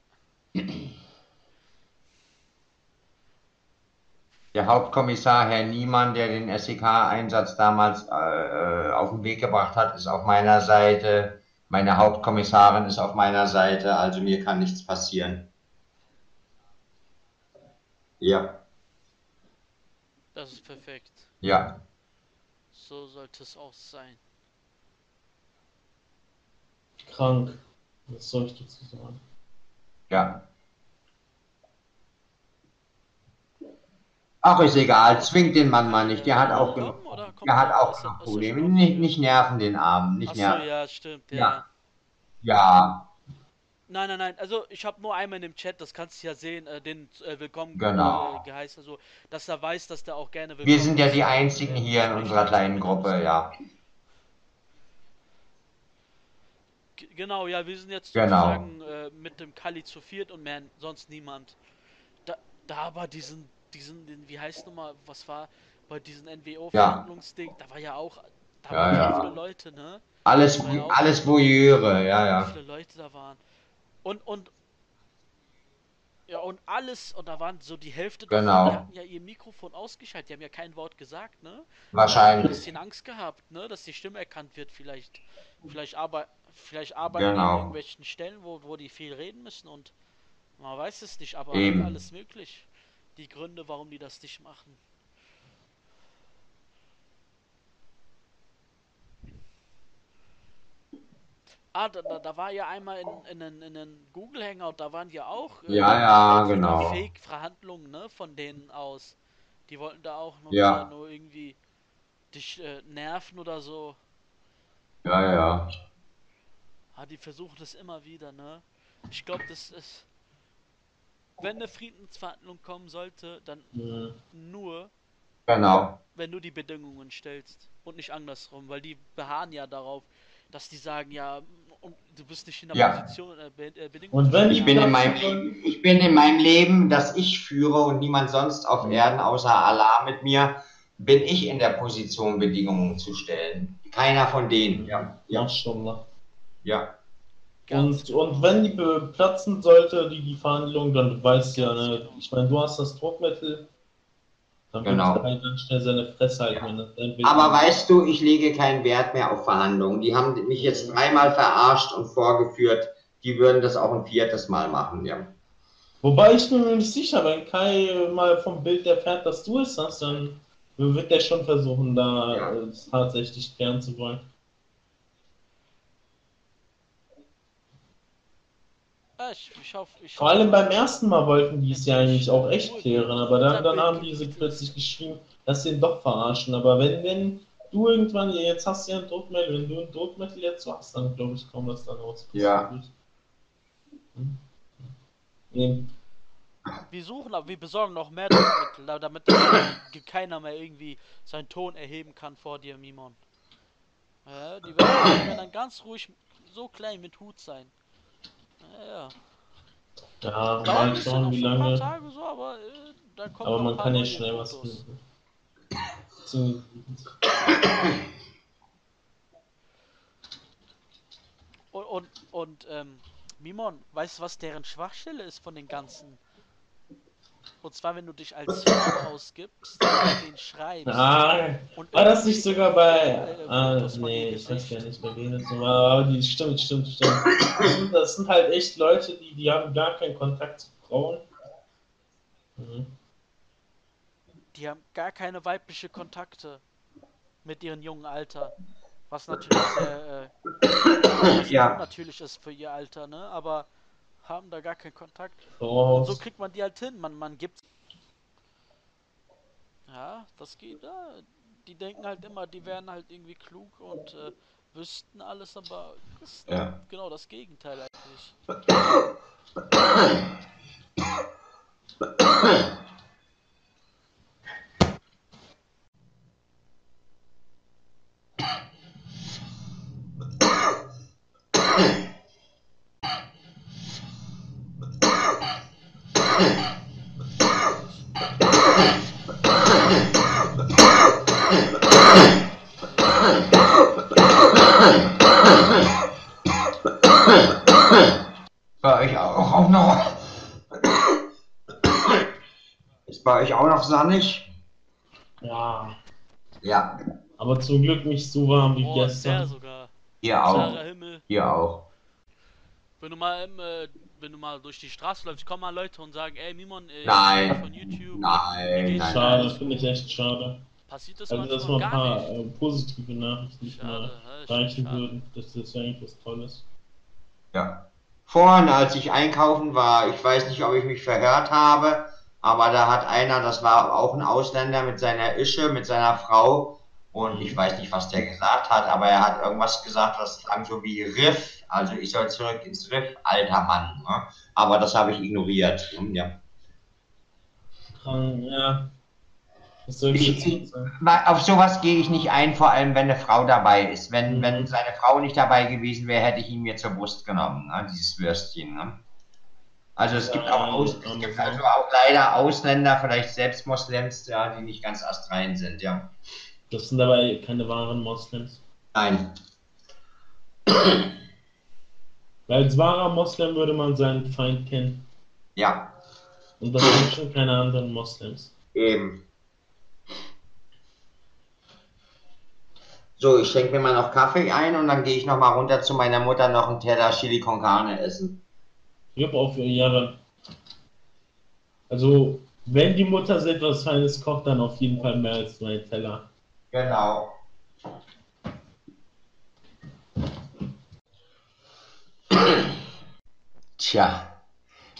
Der Hauptkommissar Herr Niemann, der den SEK-Einsatz damals äh, äh, auf den Weg gebracht hat, ist auf meiner Seite. Meine Hauptkommissarin ist auf meiner Seite, also mir kann nichts passieren. Ja, Das ist perfekt. ja. So sollte es auch sein. Krank. Was soll ich dazu sagen? Ja. Ach, ist egal, zwingt den Mann mal nicht, der hat auch genug, der hat auch genug Probleme. Nicht, nicht nerven den Armen, nicht Achso, nerven. ja, stimmt. Ja. Ja. Ja, Nein, nein, nein. Also ich habe nur einmal in dem Chat, das kannst du ja sehen, äh, den äh, willkommen Genau. äh, geheißen, also dass er weiß, dass der auch gerne willkommen wir sind ja die einzigen hier in unserer kleinen Gruppe, ja. Genau, ja, wir sind jetzt Genau. sozusagen äh, mit dem Kali zu viert und mehr sonst niemand. Da, da aber diesen, diesen, den, wie heißt nochmal, was war bei diesen NWO-Verhandlungsding, da war ja auch, da Ja, waren ja. viele Leute, ne? Alles, ja alles Voyeure, ja, ja. viele Leute da waren. Und, und, ja, und alles, und da waren so die Hälfte davon, Genau. die hatten ja ihr Mikrofon ausgeschaltet, die haben ja kein Wort gesagt, ne? Ein Wahrscheinlich. bisschen Angst gehabt, ne, dass die Stimme erkannt wird, vielleicht, vielleicht, arbe vielleicht arbeiten die Genau. an irgendwelchen Stellen, wo, wo die viel reden müssen und man weiß es nicht, aber Eben. alles möglich. Die Gründe, warum die das nicht machen. Ah, da, da, war ja einmal in, in, in, in den Google Hangout, da waren ja auch äh, Ja, ja, genau. Fake-Verhandlungen, ne, von denen aus. Die wollten da auch nur, Ja. nur irgendwie dich äh, nerven oder so. Ja, ja. Ah, die versuchen das immer wieder, ne? Ich glaube, das ist. Wenn eine Friedensverhandlung kommen sollte, dann Mhm. nur, Genau. wenn du die Bedingungen stellst und nicht andersrum, weil die beharren ja darauf, dass die sagen, ja, und du bist nicht in der Ja. Position, äh, Be äh, Bedingungen. Und wenn Ich bin in meinem, ich bin in meinem Leben, das ich führe und niemand sonst auf Erden außer Allah mit mir, bin ich in der Position, Bedingungen zu stellen. Keiner von denen. Ja, ja, Maschallah. ja. Und, und wenn die platzen sollte, die, die Verhandlung, dann du weißt ja, ne, genau. ich meine, du hast das Druckmittel, dann Genau. halt ganz schnell seine Fresse halten. Bild Aber weißt du, ich lege keinen Wert mehr auf Verhandlungen. Die haben mich jetzt dreimal verarscht und vorgeführt. Die würden das auch ein viertes Mal machen, ja. Wobei ich bin mir nicht sicher, wenn Kai mal vom Bild erfährt, dass du es hast, dann wird der schon versuchen, da Ja. tatsächlich klären zu wollen. Ich, ich hoffe, ich Vor allem beim ersten Mal wollten die es ja eigentlich auch echt klären, aber dann, dann haben die so plötzlich geschrieben, dass sie ihn doch verarschen. Aber wenn, wenn du irgendwann, jetzt hast du ja ein Druckmittel, wenn du ein Druckmittel jetzt hast, dann glaube ich kaum, dass dann raus Ja. Hm? Nee. Wir suchen, aber wir besorgen noch mehr Druckmittel, da- damit da keiner mehr irgendwie seinen Ton erheben kann vor dir, Mimon. Ja, die werden dann ganz ruhig so klein mit Hut sein. Ja, ja. Ja, Dauert mal ein bisschen schauen, noch wie so ein paar lange. Tage so, aber äh, da kommt Aber man kann ja schnell was finden. Zu- Und, und, und ähm, Mimon, weißt du, was deren Schwachstelle ist von den ganzen? Und zwar, wenn du dich als Frau ausgibst, den schreibst. Ah, und war das nicht sogar bei. Äh, Ah, Fotos von nee, ich weiß ja nicht, bei wem das so war. Aber die stimmt, stimmt, stimmt. Das sind, das sind halt echt Leute, die, die haben gar keinen Kontakt zu Frauen. Mhm. Die haben gar keine weibliche Kontakte mit ihrem jungen Alter. Was natürlich sehr äh, Ja. natürlich ist für ihr Alter, ne? Aber haben da gar keinen Kontakt. Und so kriegt man die halt hin. Man, man gibt. Ja, das geht. Ja. Die denken halt immer, die wären halt irgendwie klug und äh, wüssten alles, aber ist Ja. genau das Gegenteil eigentlich. Bei euch auch, auch noch. Ist noch sonnig? Ja, Ja, aber zum Glück nicht so warm wie Oh, sehr gestern. sogar. hier auch. Hier auch. Wenn du mal im, äh, wenn du mal durch die Straße läufst, kommen mal Leute und sagen, ey Mimon, äh, Nein. von YouTube. Nein, nein? Schade, finde ich echt schade. Passiert das Also, dass mal ein paar nicht. äh, positive Nachrichten nicht Schade, mal ja, reichen schade. würden. Das ist ja eigentlich was Tolles. Ja. Vorhin, als ich einkaufen war, ich weiß nicht, ob ich mich verhört habe, aber da hat einer, das war auch ein Ausländer mit seiner Ische, mit seiner Frau, und ich weiß nicht, was der gesagt hat, aber er hat irgendwas gesagt, das klang so wie Riff, also ich soll zurück ins Riff, alter Mann. Ne? Aber das habe ich ignoriert. Hm, Ja. Ja. Was Ich- Auf sowas gehe ich nicht ein, vor allem wenn eine Frau dabei ist. Wenn, Mhm. wenn seine Frau nicht dabei gewesen wäre, hätte ich ihn mir zur Brust genommen, ne? dieses Würstchen. Ne? Also es gibt auch, Ja, Aus, ja, es gibt ja. also auch leider Ausländer, vielleicht selbst Moslems, ja, die nicht ganz astrein sind, ja. Das sind dabei keine wahren Moslems. Nein. Weil als wahrer Moslem würde man seinen Feind kennen. Ja, Und das sind schon keine anderen Moslems. eben. So, ich schenke mir mal noch Kaffee ein und dann gehe ich noch mal runter zu meiner Mutter noch einen Teller Chili con Carne essen. Ich habe auch für Jahre. Also, wenn die Mutter so etwas Feines kocht, dann auf jeden Fall mehr als zwei Teller. Genau. Tja,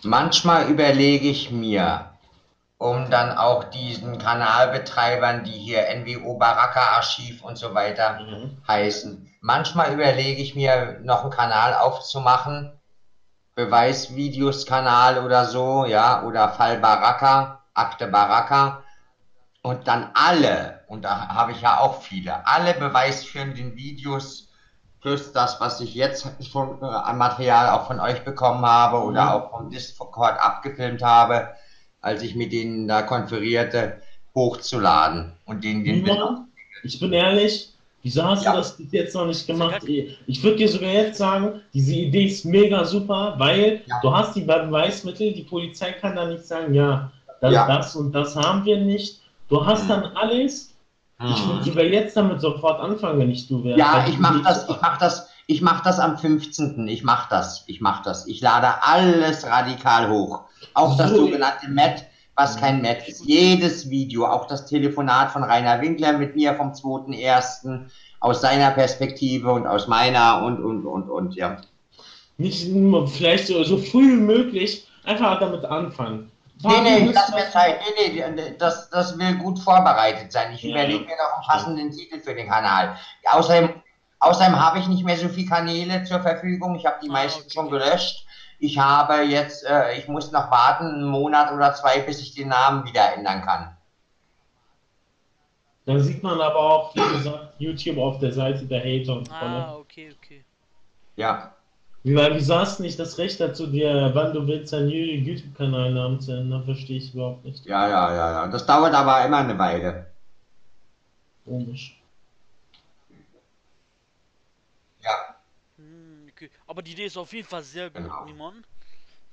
manchmal überlege ich mir, um dann auch diesen Kanalbetreibern, die hier NWO Baraka Archiv und so weiter Mhm. heißen, manchmal überlege ich mir, noch einen Kanal aufzumachen, Beweisvideos-Kanal oder so, ja, oder Fall Baraka, Akte Baraka, und dann alle, und da habe ich ja auch viele, alle beweisführenden Videos plus das, was ich jetzt schon äh, an Material auch von euch bekommen habe oder Mhm. auch vom Discord abgefilmt habe, als ich mit denen da konferierte, hochzuladen und denen den Simon, ich bin ehrlich, wieso hast Ja. du das bis jetzt noch nicht gemacht? Ich würde dir sogar jetzt sagen, diese Idee ist mega super, weil Ja. du hast die Beweismittel, die Polizei kann da nicht sagen, ja, das, Ja. das und das haben wir nicht. Du hast dann alles. Ich würde sogar jetzt damit sofort anfangen, wenn ich du wäre. Ja, ich die mach Idee das, ich super. mach das, ich mach das am 15. Ich mach das, ich mach das. Ich lade alles radikal hoch. Auch das So. sogenannte Met, was kein Met ist. Jedes Video, auch das Telefonat von Rainer Winkler mit mir vom 2.1. aus seiner Perspektive und aus meiner und, und, und, und, ja. Nicht vielleicht so, so früh wie möglich einfach damit anfangen. Nee, nee, bist- Zeit. Nee, nee, das, das will gut vorbereitet sein. Ich Ja. überlege mir noch einen passenden Titel für den Kanal. Außerdem, außerdem habe ich nicht mehr so viele Kanäle zur Verfügung. Ich habe die Ah, meisten okay. schon gelöscht. Ich habe jetzt, äh, ich muss noch warten, einen Monat oder zwei, bis ich den Namen wieder ändern kann. Da sieht man aber auch, wie gesagt, YouTube auf der Seite der Hater. Ah, okay, okay. Ja. Wie, weil, wieso hast du nicht das Recht dazu, dir, wann du willst, deinen YouTube-Kanalnamen zu ändern? Verstehe ich überhaupt nicht. Ja, ja, ja, ja. Das dauert aber immer eine Weile. Komisch. Ja. Hm, okay. Aber die Idee ist auf jeden Fall sehr gut, Genau. Mimon.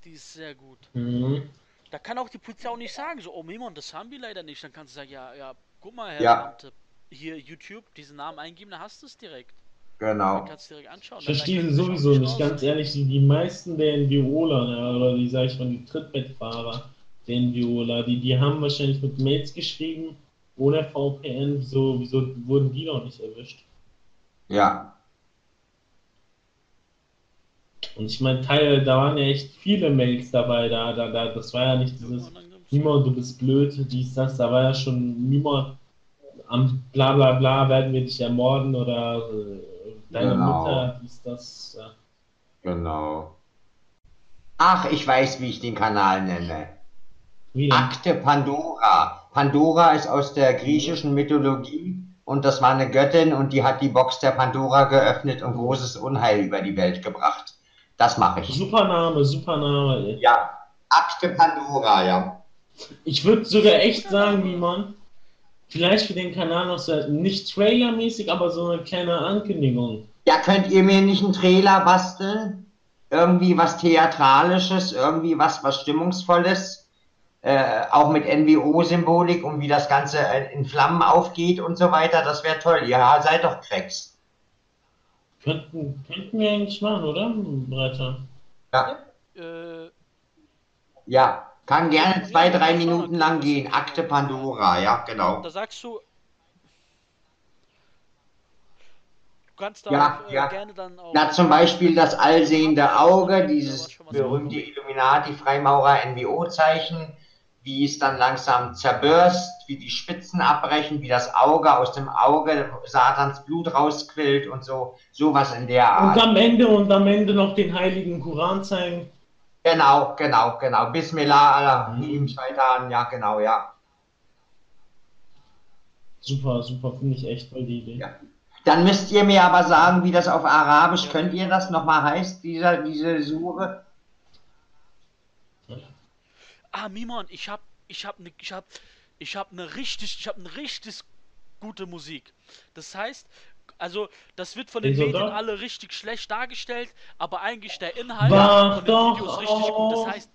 Die ist sehr gut. Mhm. Da kann auch die Polizei auch nicht sagen, so, oh Mimon, das haben wir leider nicht. Dann kannst du sagen, ja, ja, guck mal, Herr Ja. Beamte, hier YouTube, diesen Namen eingeben, dann hast du es direkt. Genau. Dann kannst du direkt anschauen. Ich Dann verstehe kannst du dich auch sowieso nicht, raus- ganz ehrlich, die, die meisten der ja, oder die, sag ich mal, die Trittbettfahrer der NWOler, die, die haben wahrscheinlich mit Mails geschrieben, ohne VPN, wieso, wieso wurden die noch nicht erwischt? Ja. Und ich meine, Teil, da waren ja echt viele Mails dabei, da, da, da, das war ja nicht dieses, Nimmer, du bist blöd, dies, das, da war ja schon Nimmer am bla bla bla werden wir dich ermorden oder äh, deine Genau. Mutter, dies, das, ja. Genau. Ach, ich weiß, wie ich den Kanal nenne. Wie? Akte Pandora. Pandora ist aus der griechischen Mythologie und das war eine Göttin und die hat die Box der Pandora geöffnet und großes Unheil über die Welt gebracht. Das mache ich. Super Name, super Name. Ey. Ja, Akte Pandora, ja. Ich würde sogar echt sagen, Nimon, vielleicht für den Kanal noch so, nicht trailermäßig, aber so eine kleine Ankündigung. Ja, könnt ihr mir nicht einen Trailer basteln? Irgendwie was Theatralisches, irgendwie was, was Stimmungsvolles? Äh, auch mit NWO-Symbolik und wie das Ganze äh, in Flammen aufgeht und so weiter. Das wäre toll. Ihr seid doch Cracks. Könnten, könnten wir eigentlich machen, oder? Breiter. Ja. Äh, Ja, kann gerne zwei, drei Minuten lang gehen. Akte Pandora, ja, genau. da sagst du. Du kannst da Ja, auch, äh, ja. gerne dann auch. Na, zum Beispiel das allsehende Auge, dieses berühmte Illuminati-Freimaurer-NWO-Zeichen, wie es dann langsam zerbürst, wie die Spitzen abbrechen, wie das Auge aus dem Auge Satans Blut rausquillt und so, sowas in der Und Art. am Ende und am Ende noch den heiligen Koran zeigen. Genau, genau, genau. Bismillah, Allah, Shaitan, ja, genau, ja. Super, super, finde ich echt voll die Idee. Ja. Dann müsst ihr mir aber sagen, wie das auf Arabisch, könnt ihr das nochmal heißt, dieser, diese Sure? Ah, Mimon, ich hab, ich hab ne, ich hab, ich hab ne richtig, ich hab ne richtig gute Musik. Das heißt, also, das wird von den Wieso Medien doch? alle richtig schlecht dargestellt, aber eigentlich der Inhalt Wach von den doch Videos richtig gut. auf. Das heißt.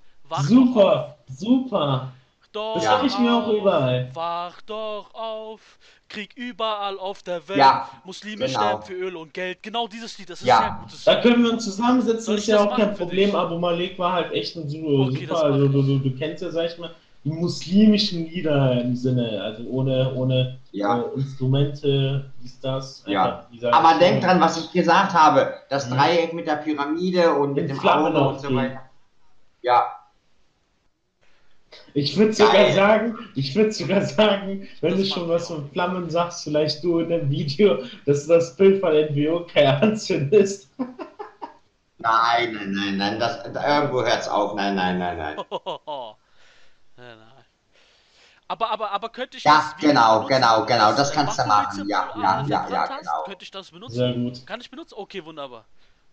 Super, super. Doch Das sag ich mir auch auf, überall. Wach doch auf. Krieg überall auf der Welt. Ja, Muslime genau. sterben für Öl und Geld. Genau dieses Lied, das ist Ja. sehr gutes Da Lied. können wir uns zusammensetzen, ist ja auch kein Problem. Abu Malik war halt echt ein super, Okay, super also du, du, du kennst ja, sag ich mal, die muslimischen Lieder im Sinne, also ohne, ohne Ja. äh, Instrumente, dies, das. Ja. einfach Aber denkt dran, was ich gesagt habe, das Mhm. Dreieck mit der Pyramide und mit In dem Auge und so weiter. Ja, Ich würde sogar sagen, ich würde sogar sagen, wenn Das du schon was von Flammen sagst, vielleicht du in dem Video, dass du das Bild von NWO kein anzündest. nein, nein, nein, nein, das, irgendwo hört's auf, nein, nein, nein, nein. Nein, nein. Aber, aber, aber könnte ich Ja, das Video genau, benutzen, genau, genau, das, kannst du machen. Ja, ja, ja, ja, genau. Könnte ich das benutzen? Sehr gut. Kann ich benutzen? Okay, wunderbar.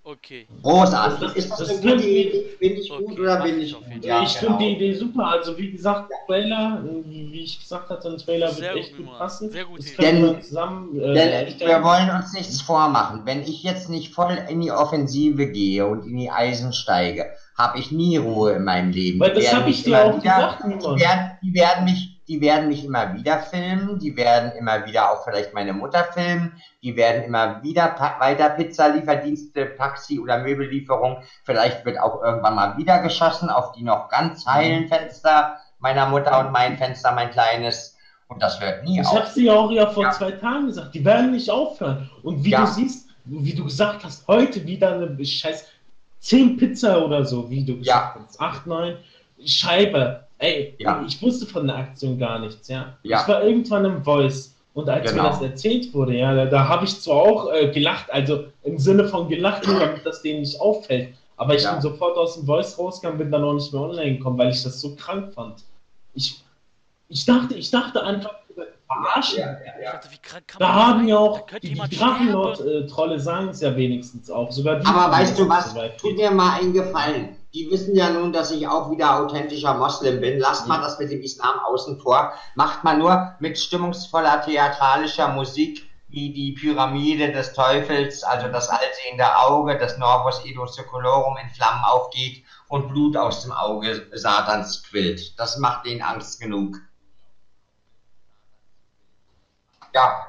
Okay. Großartig. Das- Ist das, das eine gute Idee? Bin ich gut Okay, oder mach bin ich gut? Ja, ich genau. finde die Idee super. Also wie gesagt, Trailer, wie wie ich gesagt hatte, ein Trailer wird Sehr echt gut, gut passen. Sehr Idee. können wir Denn- zusammen Denn äh, wir erstellen. wollen uns nichts vormachen. Wenn ich jetzt nicht voll in die Offensive gehe und in die Eisen steige, habe ich nie Ruhe in meinem Leben. Weil das habe ich dir auch wieder- gesagt, Die werden, die, werden mich, die werden mich immer wieder filmen, die werden immer wieder auch vielleicht meine Mutter filmen, die werden immer wieder weiter Pizzalieferdienste, Taxi- oder Möbellieferung. Vielleicht wird auch irgendwann mal wieder geschossen auf die noch ganz Mhm. heilen Fenster meiner Mutter und mein Fenster, mein kleines. Und das hört nie Ich auf. habe sie auch ja vor Ja. zwei Tagen gesagt, die werden nicht aufhören. Und wie Ja. du siehst, wie du gesagt hast, heute wieder eine scheiß 10 Pizza oder so, wie du gesagt hast. 8, 9 Scheibe. Ey, Ja. ich wusste von der Aktion gar nichts, ja. Ja. Ich war irgendwann im Voice. Und als Genau. mir das erzählt wurde, ja, da, da habe ich zwar auch äh, gelacht, also im Sinne von gelacht, nur damit das denen nicht auffällt. Aber ich Ja. bin sofort aus dem Voice rausgegangen, bin dann auch nicht mehr online gekommen, weil ich das so krank fand. Ich, ich dachte, ich dachte einfach, verarschen. Ja, ja, ja. dachte, Da haben ja auch die, die. Drachenlord-Trolle sagen es ja wenigstens auch. Sogar die Aber weißt du was? so weit Tut mir mal einen Gefallen. Die wissen ja nun, dass ich auch wieder authentischer Moslem bin. Lasst mal das mit dem Islam außen vor. Macht mal nur mit stimmungsvoller theatralischer Musik wie die Pyramide des Teufels, also das allsehende Auge, das Norvos Edo Secolorum in Flammen aufgeht und Blut aus dem Auge Satans quillt. Das macht denen Angst genug. Ja,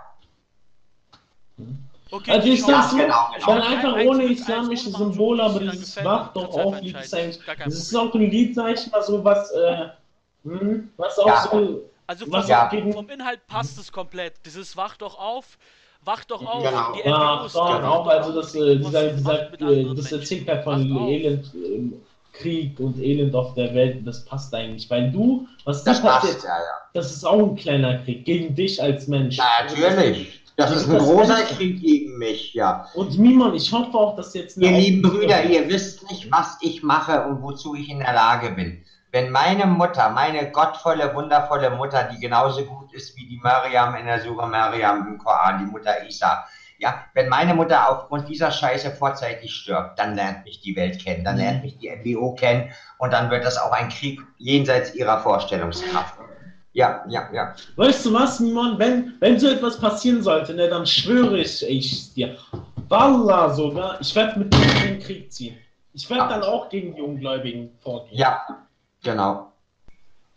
Okay, Also ich sag's so, genau, genau. dann einfach ohne islamische Symbole, aber dieses Wach doch Kannst du auf, einfach Lied ist entscheiden. eigentlich, Gar kein das ist auch ein Lied, sag ich mal, so was, äh, hm, was auch Ja. so, Also vom, was Ja. auch vom Inhalt passt es komplett. Dieses Wach doch auf, wach doch auf. Genau. Die ja, doch, auch, doch also das, äh, was dieser, dieser, äh, das halt von. Elend, ähm, Krieg und Elend auf der Welt, das passt eigentlich, weil du, was da das passt, passiert, ja, ja. das ist auch ein kleiner Krieg, gegen dich als Mensch. Natürlich. Das ist ein Das- großer Krieg gegen mich, ja. Und Mimon, ich hoffe auch, dass jetzt... Ihr lieben Brüder, ihr wisst nicht, was ich mache und wozu ich in der Lage bin. Wenn meine Mutter, meine gottvolle, wundervolle Mutter, die genauso gut ist wie die Mariam in der Sura Mariam im Koran, die Mutter Isa, ja, wenn meine Mutter aufgrund dieser Scheiße vorzeitig stirbt, dann lernt mich die Welt kennen, dann Mhm. lernt mich die NBO kennen und dann wird das auch ein Krieg jenseits ihrer Vorstellungskraft. Ja, ja, ja. Weißt du was, Mimon, wenn, wenn so etwas passieren sollte, ne, dann schwöre ich, ich dir, Wallah sogar, ich werde mit dir in den Krieg ziehen. Ich werde Ja. dann auch gegen die Ungläubigen vorgehen. Ja, genau.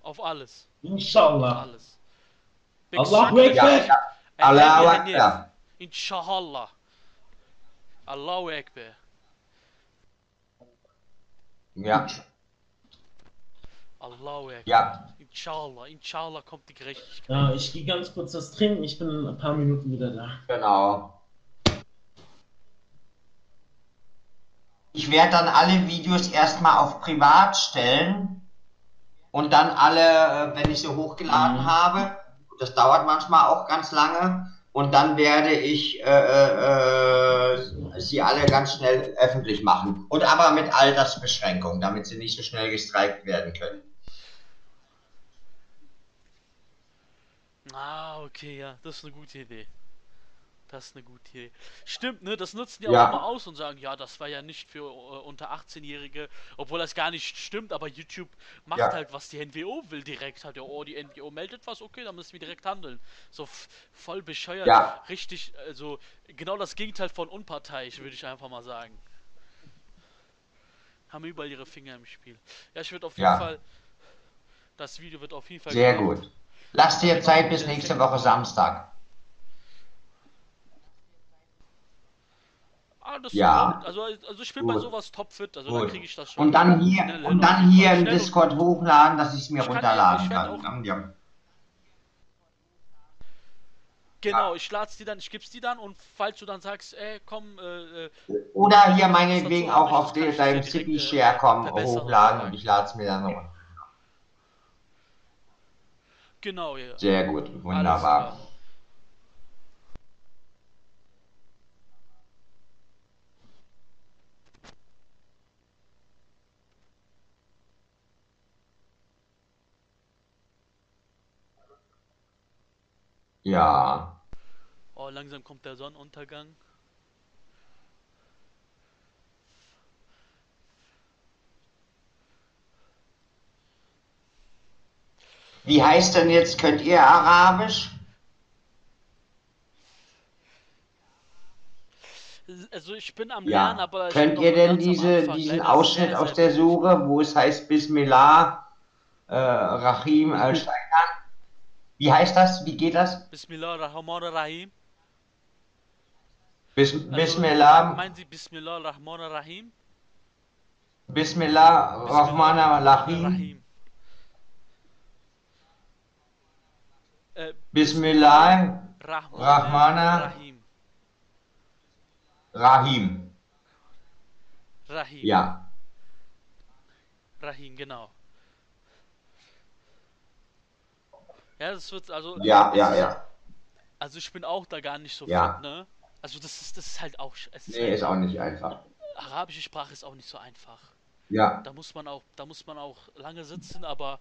Auf alles. Auf Inshallah. alles. Allahu Big Akbar. Ja, ja. Ein Allahu Handy, Handy. Akbar. Inshallah. Allahu Akbar. Ja, Allahu Akbar. ja. Inshallah. Inshallah kommt die Gerechtigkeit. Ja, ich gehe ganz kurz das trinken, ich bin in ein paar Minuten wieder da. Genau. Ich werde dann alle Videos erstmal auf privat stellen und dann alle, äh, wenn ich sie hochgeladen Mhm. habe, das dauert manchmal auch ganz lange, und dann werde ich äh, äh, äh, sie alle ganz schnell öffentlich machen. Und aber mit Altersbeschränkung, damit sie nicht so schnell gestreikt werden können. Ah, okay, ja, das ist eine gute Idee. Das ist eine gute Idee. Stimmt, ne? Das nutzen die Ja. auch mal aus und sagen, ja, das war ja nicht für äh, unter 18-Jährige, obwohl das gar nicht stimmt, aber YouTube macht Ja. halt, was die NWO will direkt. Hat ja, oh, die NWO meldet was, okay, dann müssen wir direkt handeln. So voll bescheuert. Ja. Richtig, also genau das Gegenteil von unparteiisch, würde ich einfach mal sagen. Haben überall ihre Finger im Spiel. Ja, ich würde auf jeden. Fall. Das Video wird auf jeden Fall. Sehr gemacht. gut. Lass dir Zeit bis nächste Woche Samstag. Ah, Ja. also, also ich bin bei Gut. sowas topfit, also dann Gut. kriege ich das schon. Und dann hier, und dann hier im und- Discord hochladen, dass ich es mir Ich kann runterladen werd kann. Ja. Genau, ich lad's die dann, ich geb's die dann und falls du dann sagst, ey, komm, äh, äh, Oder hier meinetwegen auch auf kann deinem Zippy äh, Share kommen, hochladen oder und ich lade es mir dann runter. genau, ja. Sehr gut, wunderbar. Ja. Oh, langsam kommt der Sonnenuntergang. Wie heißt denn jetzt, könnt ihr Arabisch? Also ich bin am Ja. Lernen, aber Könnt ihr denn diese, diesen Ausschnitt aus der. Sure, wo es heißt Bismillah, äh, Rahim, al-Steiner? Wie heißt das? Wie geht das? Bismillahirrahmanirrahim. Bis, Also, Bismillah, Meinen Sie Bismillahirrahmanirrahim? Bismillah, Rahman Rahim, Rahim. Äh, Bismillah, Rahman Rahmana- Rahim. Rahim. Rahim. Ja, Rahim, genau. Ja, das wird also. ja, ja, ist- ja. Also ich bin auch da gar nicht so Ja. fit, ne? Also das ist das ist halt auch. Es ist Nee, halt, ist auch nicht einfach. arabische Sprache ist auch nicht so einfach. Ja, Da muss man auch, da muss man auch lange sitzen, aber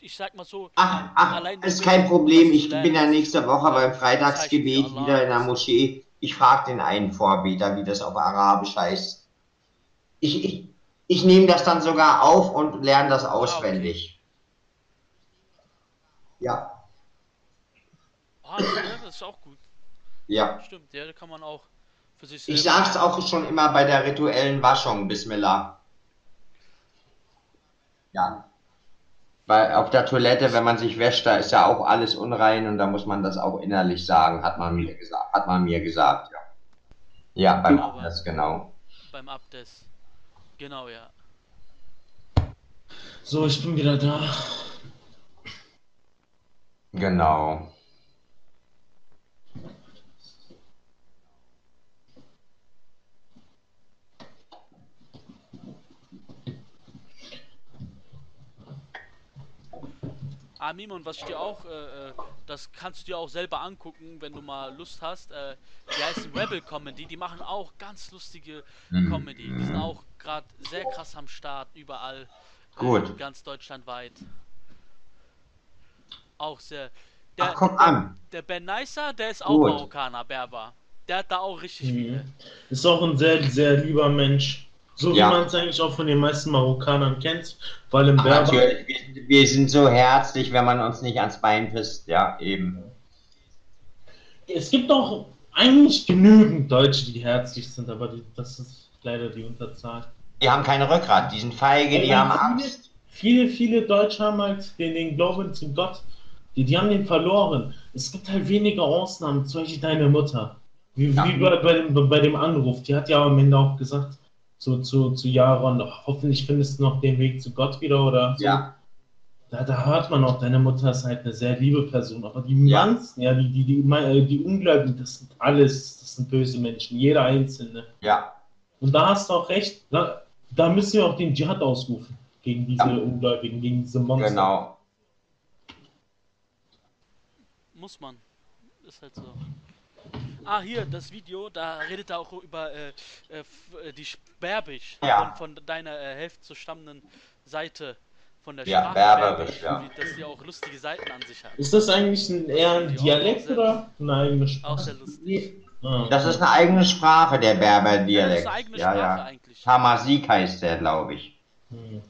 ich sag mal so, ach, ach, ist kein Problem. Ich bin ja nächste Woche beim Freitagsgebet Allah wieder in der Moschee. Ich frage den einen Vorbeter, wie das auf Arabisch heißt. Ich, ich, ich nehme das dann sogar auf und lerne das auswendig. Ja, ah, ja, das ist auch gut. ja. Stimmt, ja, da kann man auch für sich Ich selber- sag's auch schon immer bei der rituellen Waschung, Bismillah. Ja. Weil auf der Toilette, wenn man sich wäscht, da ist ja auch alles unrein und da muss man das auch innerlich sagen, hat man mir gesagt. Hat man mir gesagt, ja. Ja, beim Genau, Ablass, genau. beim Abdes. Genau, ja. So, ich bin wieder da. Genau. Amim, und was ich dir auch, äh, äh, das kannst du dir auch selber angucken, wenn du mal Lust hast. Äh, die heißen Rebel Comedy, die machen auch ganz lustige Mhm. Comedy. Die sind auch gerade sehr krass am Start, überall. Gut. Äh, ganz deutschlandweit. Auch sehr. Der, Ach, guck an. der Ben Nicer, der ist auch Gut. Marokkaner, Berber. Der hat da auch richtig Mhm. viele. Ist auch ein sehr, sehr lieber Mensch. So Ja. wie man es eigentlich auch von den meisten Marokkanern kennt, weil im Ach, Berber. natürlich, wir, wir sind so herzlich, wenn man uns nicht ans Bein pisst, ja, eben. Es gibt auch eigentlich genügend Deutsche, die herzlich sind, aber die, das ist leider die Unterzahl. Die haben keine Rückgrat, die sind feige, die Ja, haben viele- Angst. Viele, viele Deutsche haben halt den, den Glauben zum Gott. Die, die haben den verloren. Es gibt halt wenige Ausnahmen, zum Beispiel deine Mutter. Wie, Ja. wie bei, bei, dem, bei dem Anruf. Die hat ja am Ende auch gesagt, zu, zu, zu Jaron, hoffentlich findest du noch den Weg zu Gott wieder oder so. Ja, Da, da hört man auch, deine Mutter ist halt eine sehr liebe Person. Aber die Ja. meisten, ja, die, die, die, die, die Ungläubigen, das sind alles, das sind böse Menschen, jeder Einzelne. ja, Und da hast du auch recht, da, da müssen wir auch den Dschihad ausrufen gegen diese Ja. Ungläubigen, gegen diese Monster. genau. Muss man. Ist halt so. Ah, hier, das Video, da redet er auch über äh, äh, äh, die Berbisch Ja. von, von deiner äh, Hälfte zu stammenden Seite von der Ja, Sprache berberisch, her, ja. dass die auch lustige Seiten an sich hat. Ist das eigentlich ein, eher ein auch Dialekt sehr- oder eine eigene Auch Sprache? sehr lustig. Ah, Das ist eine eigene Sprache, der Ja, das ist Berber-Dialekt. eine eigene Ja, Sprache ja. eigentlich. Tamasik heißt der, glaube ich. hm.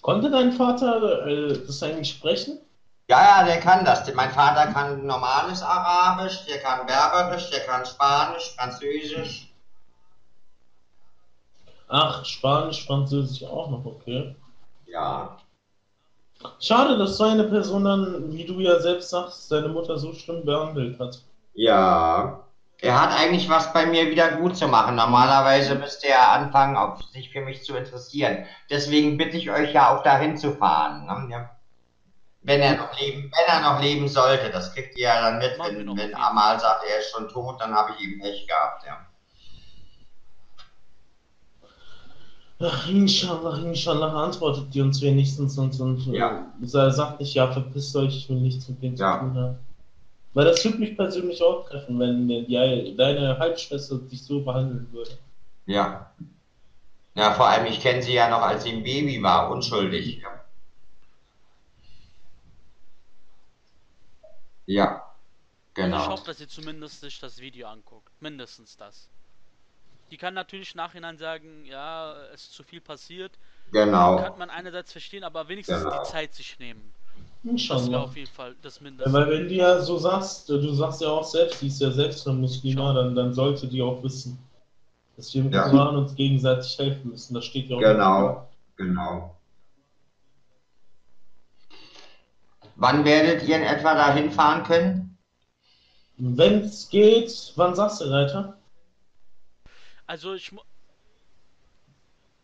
Konnte dein Vater äh, das eigentlich sprechen? Ja, ja, der kann das. Mein Vater kann normales Arabisch, der kann Berberisch, der kann Spanisch, Französisch. Ach, Spanisch, Französisch auch noch, okay. Ja. Schade, dass so eine Person dann, wie du ja selbst sagst, seine Mutter so schlimm behandelt hat. Ja. Er hat eigentlich was bei mir wieder gut zu machen. Normalerweise müsste er anfangen, auf sich für mich zu interessieren. Deswegen bitte ich euch ja auch dahin zu fahren. ne? Ja. Wenn er noch leben, wenn er noch leben sollte, das kriegt ihr ja dann mit, wenn, wenn Amal sagt, er ist schon tot, dann habe ich eben Pech gehabt, ja. Ach, inshallah, inshallah, antwortet die uns wenigstens und, und Ja. äh, sagt nicht, ja, verpisst euch, ich will nichts mit denen Ja. zu tun haben. Weil das würde mich persönlich auch treffen, wenn die, deine Halbschwester dich so behandeln würde. Ja. Ja, vor allem, ich kenne sie ja noch, als sie ein Baby war, unschuldig. Ja. Ja, Also ich genau. hoffe, dass sie zumindest sich das Video anguckt. Mindestens das. Die kann natürlich im Nachhinein sagen, ja, es ist zu viel passiert. Genau. Kann man einerseits verstehen, aber wenigstens Genau. die Zeit sich nehmen. Das wäre Inshallah. auf jeden Fall das Ja, Mindeste. weil wenn du ja so sagst, du sagst ja auch selbst, die ist ja selbst eine Muslima, Schon. dann, dann sollte die auch wissen, dass wir im Ja. Koran uns gegenseitig helfen müssen. Das steht ja auch. Genau, genau. Wann werdet ihr in etwa dahin fahren können? Wenn es geht, wann sagst du, Reiter? Also ich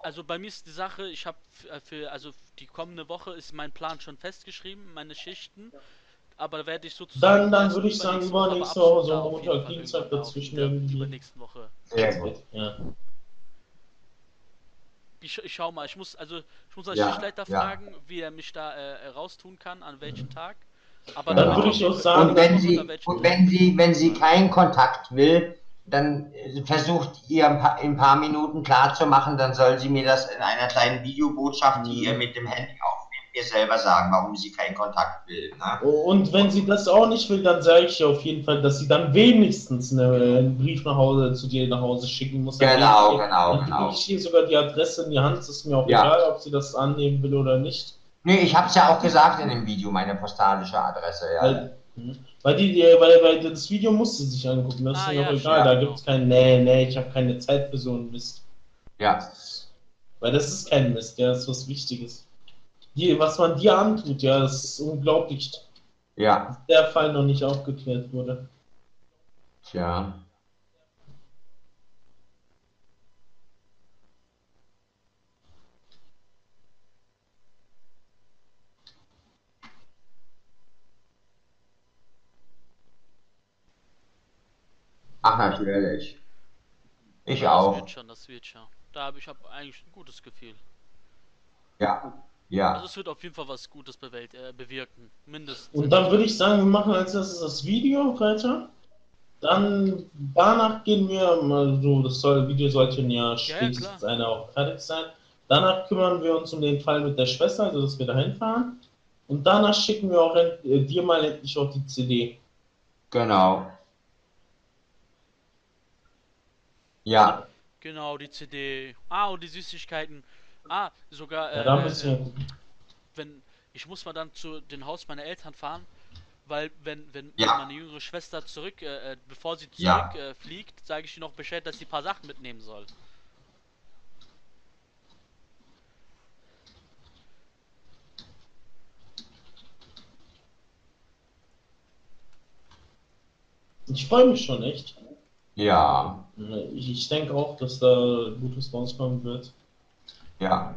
also bei mir ist die Sache, ich habe für also die kommende Woche ist mein Plan schon festgeschrieben, meine Schichten. Aber werde ich Dann- sozusagen. dann erst würde ich sagen, übernächste Woche, übernächste Woche, so Montag, Dienstag dazwischen in der irgendwie. Übernächsten Woche. Sehr gut. Ja. Ich, ich schau mal, ich muss also ich muss als Ja, Schichtleiter ja. fragen, wie er mich da äh, raustun kann, an welchem Tag. Aber Dann würde ich auch sagen- Und wenn sie, und wenn sie, wenn sie keinen Kontakt will, dann äh, versucht ihr ein paar, in ein paar Minuten klarzumachen, dann soll sie mir das in einer kleinen Videobotschaft, die ihr mit dem Handy aufnehmt, mir selber sagen, warum sie keinen Kontakt will. Ne? Und wenn sie das auch nicht will, dann sage ich ihr auf jeden Fall, dass sie dann wenigstens eine, einen Brief nach Hause zu dir nach Hause schicken muss. Genau, genau, dann genau. gebe Ich ihr sogar die Adresse in die Hand, es ist mir auch Ja. egal, ob sie das annehmen will oder nicht. Nee, ich habe es ja auch gesagt in dem Video, meine postalische Adresse. Ja. Weil, hm. weil, die, die, weil, weil das Video musste sie sich angucken, das Ah, ist mir ja, auch egal, da genau. gibt es kein, nee, nee, ich habe keine Zeit für so einen Mist. ja. Weil das ist kein Mist, ja, das ist was Wichtiges. Die, was man dir antut, ja, das ist unglaublich, Ja. dass der Fall noch nicht aufgeklärt wurde. Tja. Ach, natürlich. Ich Das auch. wird schon, das wird schon. Da habe ich hab eigentlich ein gutes Gefühl. Ja. Ja. Also es wird auf jeden Fall was Gutes bewält, äh, bewirken. Mindestens. Und dann würde ich sagen, wir machen als erstes das Video weiter. Dann danach gehen wir mal so, das soll, Video sollte ja spätestens klar. einer auch fertig sein. Danach kümmern wir uns um den Fall mit der Schwester, also dass wir dahin fahren. Und danach schicken wir auch äh, dir mal endlich auch die CD. Genau. Ja. Genau, die CD. Ah, und die Süßigkeiten. Ah, sogar. Ja, Äh, da müssen wir äh, wenn ich muss mal dann zu dem Haus meiner Eltern fahren, weil wenn wenn Ja. meine jüngere Schwester zurück, äh, äh, bevor sie Ja. zurück äh, fliegt, sage ich ihr noch Bescheid, dass sie ein paar Sachen mitnehmen soll. Ich freue mich schon echt. Ja. Ich, ich denke auch, dass da Gutes rauskommen wird. Ja.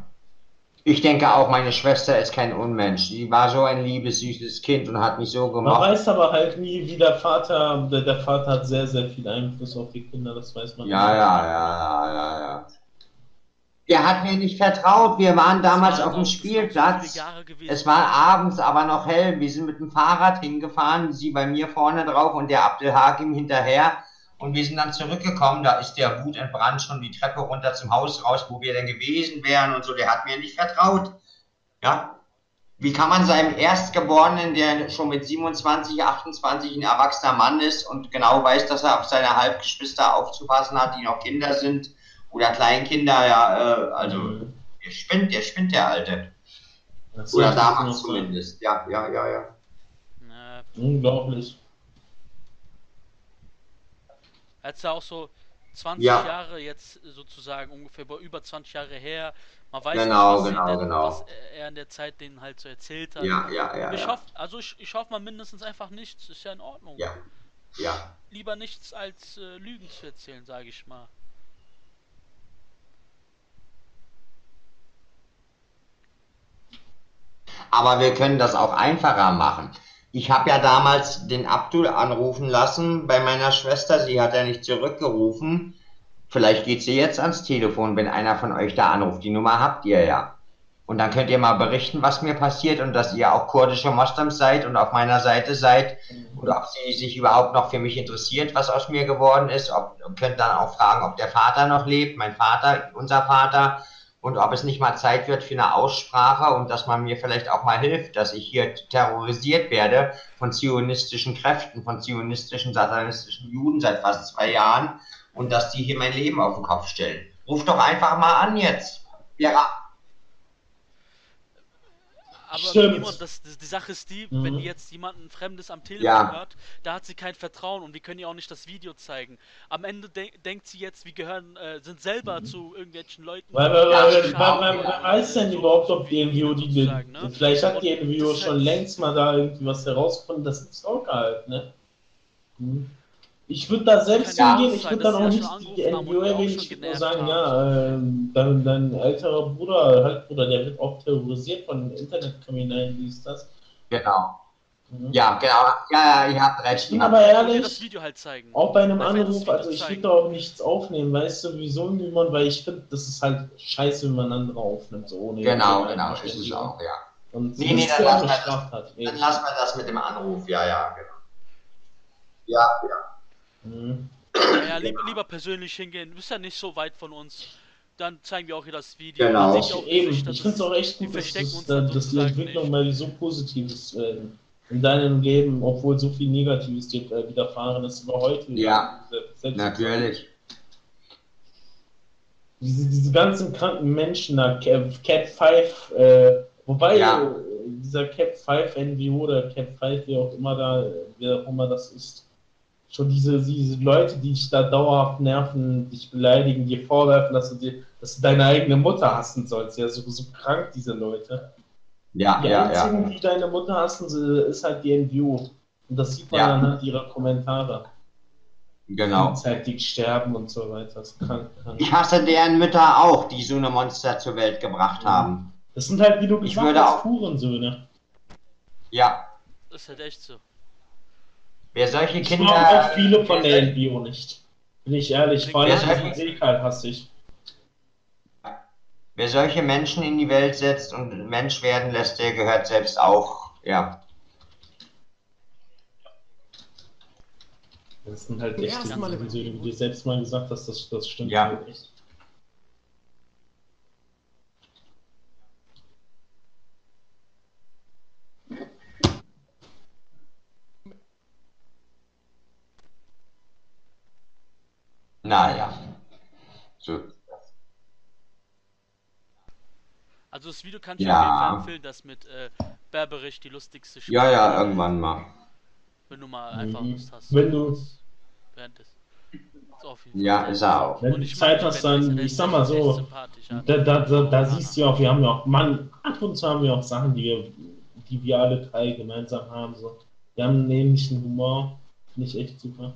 Ich denke auch, meine Schwester ist kein Unmensch. Die war so ein liebes, süßes Kind und hat mich so Man gemacht. weiß aber halt nie, wie der Vater, der, der Vater hat sehr, sehr viel Einfluss auf die Kinder, das weiß man. Ja, ja, ja, ja, ja, ja. Der hat mir nicht vertraut. Wir waren damals Das auf dem Spielplatz. Es war abends, aber noch hell. Wir sind mit dem Fahrrad hingefahren, sie bei mir vorne drauf und der Abdelhakim hinterher. Und wir sind dann zurückgekommen. Da ist der Wut entbrannt schon die Treppe runter zum Haus raus, wo wir denn gewesen wären und so. Der hat mir nicht vertraut. Ja? Wie kann man seinem Erstgeborenen, der schon mit 27, 28 ein erwachsener Mann ist und genau weiß, dass er auf seine Halbgeschwister aufzupassen hat, die noch Kinder sind oder Kleinkinder, ja, äh, also Mhm. der spinnt, der spinnt, der Alte. Das Oder damals zumindest. Ja, ja, ja, ja. Ne, Unglaublich. Als er auch so 20 Ja. Jahre jetzt sozusagen ungefähr über- über 20 Jahre her. Man weiß Genau, nicht, was, genau, er, genau. was er in der Zeit denen halt so erzählt hat. Ja, ja, ja. ich ja. hoffe, also ich, ich hoffe mal mindestens einfach nichts, ist ja in Ordnung. Ja, ja. Lieber nichts als äh, Lügen zu erzählen, sage ich mal. Aber wir können das auch einfacher machen. Ich habe ja damals den Abdul anrufen lassen bei meiner Schwester. Sie hat ja nicht zurückgerufen. Vielleicht geht sie jetzt ans Telefon, wenn einer von euch da anruft. Die Nummer habt ihr ja. Und dann könnt ihr mal berichten, was mir passiert und dass ihr auch kurdische Moslems seid und auf meiner Seite seid. Oder ob sie sich überhaupt noch für mich interessiert, was aus mir geworden ist. Ob, könnt dann auch fragen, ob der Vater noch lebt, mein Vater, unser Vater. Und ob es nicht mal Zeit wird für eine Aussprache und dass man mir vielleicht auch mal hilft, dass ich hier terrorisiert werde von zionistischen Kräften, von zionistischen, satanistischen Juden seit fast zwei Jahren und dass die hier mein Leben auf den Kopf stellen. Ruf doch einfach mal an jetzt. Ja, Aber. Simon, das, das, die Sache ist die, Mhm. wenn die jetzt jemanden Fremdes am Telefon Ja. hört, da hat sie kein Vertrauen und wir können ihr auch nicht das Video zeigen. Am Ende de denkt sie jetzt, wir gehören, äh, sind selber zu irgendwelchen Leuten. Weil, weil, die weil, Schaden weil, weil, machen. wer weiß denn So, überhaupt, ob die NGO die, die sozusagen, ne? vielleicht hat die ist schon halt- längst mal da irgendwie was herausgefunden, das ist auch halt, ne? Hm. Ich würde da selbst ja hingehen, ich würde dann auch nicht ja die NGO würde nur sagen, haben. ja, ähm, dein, dein älterer Bruder, Halbbruder, der wird auch terrorisiert von Internetkriminellen, wie ist das? genau. Mhm. Ja, genau. Ja, ja, ihr habt recht. Ich bin ihr habt aber ehrlich, das Video halt zeigen. Auch bei einem das Anruf, also ich würde da auch nichts aufnehmen, weißt du, wieso niemand, weil ich finde, das ist halt scheiße, wenn man andere aufnimmt, so ohne Genau, genau, ist es auch, ja. Und Nee, nee, dann ja lass mal. Dann lassen wir das mit dem Anruf, ja, ja, genau. Ja, ja. Mhm. Ja, lieber, lieber persönlich hingehen. Du bist ja nicht so weit von uns. Dann zeigen wir auch hier das Video. Genau. Auch Eben, Gesichter, ich finde es auch echt gut, dass, das, uns dann dass die Entwicklung nicht. mal so positiv ist äh, in deinem Leben, obwohl so viel Negatives dir äh, widerfahren ist über heute. Ja, Selbst- Natürlich. diese, diese ganzen kranken Menschen da, Cap, Cap 5, äh, wobei Ja. äh, dieser Cap 5 NGO oder Cap 5, wie auch immer da, wer auch immer das ist, schon diese, diese Leute, die dich da dauerhaft nerven, dich beleidigen, dir vorwerfen, dass du, dir, dass du deine eigene Mutter hassen sollst. Ja, so, so krank, diese Leute. Ja, Die ja, einzigen, ja. die deine Mutter hassen, ist halt die NGO. Und das sieht man Ja. anhand ihrer Kommentare. Genau. Frühzeitig sterben und so weiter. Das ist krank, krank. Ich hasse deren Mütter auch, die so eine Monster zur Welt gebracht haben. Das sind halt, wie du Ich gesagt würde hast, Hurensöhne. Ja. Das ist halt echt so. Wer solche Ich Kinder. mag auch viele von der NGO nicht. Bin ich ehrlich. Vor allem Wer diesen soll- Seekal hasse ich. Wer solche Menschen in die Welt setzt und Mensch werden lässt, der gehört selbst auch, ja. Das sind halt echt Mal im Hurensöhne, wie du selbst mal gesagt hast, das, das stimmt. Ja. halt echt. Naja. So. Also das Video kann ich Ja. auf jeden Fall empfehlen, das mit äh, Berberich, die lustigste Ja, ja, Sprache, irgendwann mal. Wenn du mal einfach Mhm. Lust hast. Wenn du- Während des. Ja, ist er auch. Wenn Und du Zeit hast, dann, ich sag mal so, ja. Da, da, da, da siehst du auch, wir haben ja auch, Mann, ab und zu haben wir auch Sachen, die wir, die wir alle drei gemeinsam haben. So. Wir haben einen ähnlichen Humor, finde ich echt super.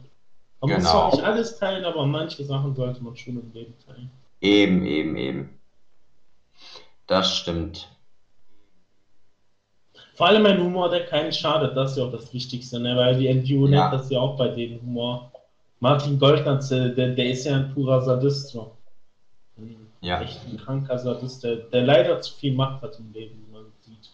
Man muss Genau. zwar nicht alles teilen, aber manche Sachen sollte man schon im Leben teilen. Eben, eben, eben. Das stimmt. Vor allem ein Humor, der keinen schadet, das ist ja auch das Wichtigste, ne? weil die NGO Ja. nennt das ja auch bei denen Humor. Martin Goldnatz, äh, der, der ist ja ein purer Sadist. So. Ein Ja. Echt ein kranker Sadist, der, der leider zu viel Macht hat im Leben, wie man sieht.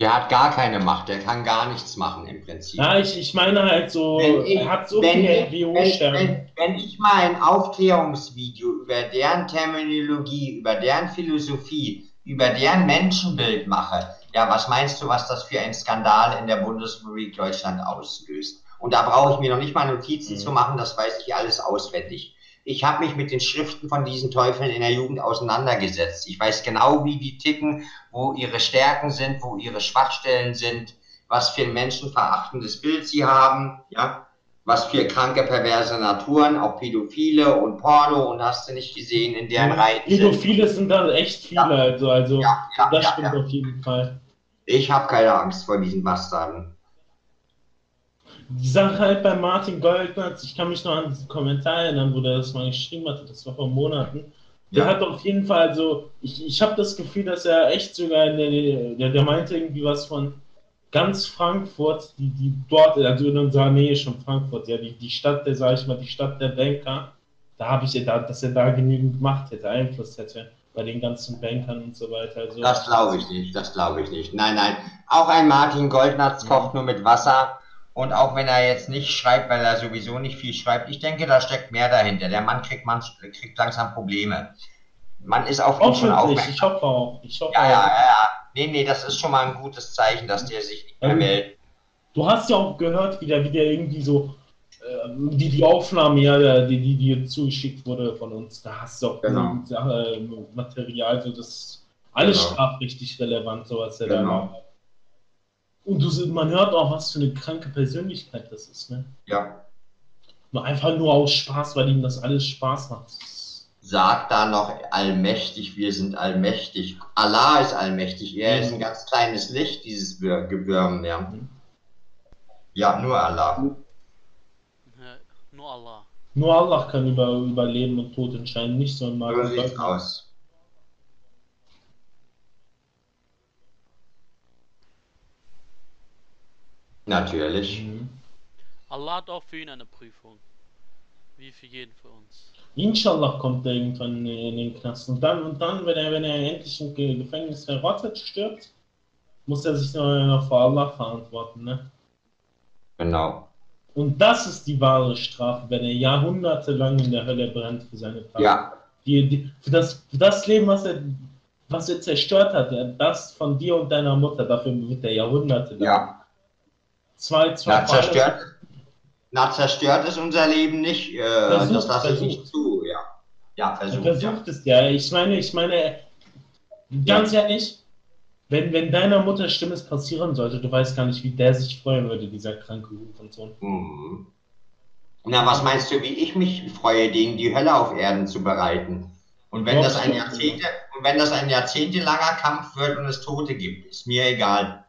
Der hat gar keine Macht, der kann gar nichts machen im Prinzip. Ja, ich, ich meine halt so, Wenn ich- er hat so wenn, viele ich, wenn, wenn, wenn ich mal ein Aufklärungsvideo über deren Terminologie, über deren Philosophie, über deren Menschenbild mache, ja, was meinst du, was das für ein Skandal in der Bundesrepublik Deutschland auslöst? Und da brauche ich mir noch nicht mal Notizen Mhm. zu machen, das weiß ich alles auswendig. Ich habe mich mit den Schriften von diesen Teufeln in der Jugend auseinandergesetzt. Ich weiß genau, wie die ticken, wo ihre Stärken sind, wo ihre Schwachstellen sind, was für ein menschenverachtendes Bild sie haben, ja, was für kranke, perverse Naturen, auch Pädophile und Porno und hast du nicht gesehen, in deren Reihen. Pädophile sind da echt viele, Ja. also, also Ja, das stimmt auf jeden Fall. Ich habe keine Angst vor diesen Bastarden. Die Sache halt bei Martin Goldnatz, ich kann mich noch an diesen Kommentar erinnern, wo der das mal geschrieben hatte, das war vor Monaten. Der Ja. hat auf jeden Fall so, ich, ich habe das Gefühl, dass er echt sogar, in der, der, der meinte irgendwie was von ganz Frankfurt, die, die dort, also in unserer Nähe schon Frankfurt, ja, die, die Stadt der, sag ich mal, die Stadt der Banker, da habe ich ja da, dass er da genügend Macht hätte, Einfluss hätte bei den ganzen Bankern und so weiter. Also, Das glaube ich nicht, das glaube ich nicht. Nein, nein. Auch ein Martin Goldnatz kocht nur mit Wasser. Und auch wenn er jetzt nicht schreibt, weil er sowieso nicht viel schreibt, ich denke, da steckt mehr dahinter. Der Mann kriegt, man, kriegt langsam Probleme. Man ist auf ihn schon aufmerksam. ich hoffe auch. Ich hoffe Ja, ja, ja, ja. Nee, nee, das ist schon mal ein gutes Zeichen, dass der sich nicht mehr Ähm, meldet. Du hast ja auch gehört, wie der, wie der irgendwie so, äh, die, die Aufnahme, ja, die, die dir zugeschickt wurde von uns, da hast du auch Genau. äh, Material, so das alles Genau. strafrechtlich relevant, so was der da Genau. Und du, man hört auch, was für eine kranke Persönlichkeit das ist, ne? Ja. Nur einfach nur aus Spaß, weil ihm das alles Spaß macht. Sagt da noch allmächtig, wir sind allmächtig. Allah ist allmächtig. Er ist ein ganz kleines Licht, dieses Gewürm, ja. Mhm. Ja, nur Allah. Ja, nur Allah. Nur Allah kann über, über Leben und Tod entscheiden, nicht so ein So Martin sieht's aus. Natürlich. Mhm. Allah hat auch für ihn eine Prüfung. Wie für jeden für uns. Inshallah kommt er irgendwann in den Knast. Und dann, und dann wenn, er, wenn er endlich im Ge- Gefängnis verrottet stirbt, muss er sich noch, vor Allah verantworten. Ne? Genau. Und das ist die wahre Strafe, wenn er jahrhundertelang in der Hölle brennt für seine Taten. Ja, Die, die, für, das, für das Leben, was er, was er zerstört hat, das von dir und deiner Mutter, dafür wird er jahrhundertelang. ja. Zwei, zwei Na, zerstört, na, zerstört ist unser Leben nicht. Äh, Versucht, das lasse ich nicht versucht. zu, ja. Ja, Er versucht. Ja. versucht es ja. Ich meine, ich meine, ganz ehrlich, wenn, wenn deiner Mutter Stimmes passieren sollte, du weißt gar nicht, wie der sich freuen würde, dieser kranke Hurensohn. Mhm. Na, was meinst du, wie ich mich freue, denen die Hölle auf Erden zu bereiten? Und wenn Ja, das ein. Jahrzehnte, und wenn das ein jahrzehntelanger Kampf wird und es Tote gibt, ist mir egal.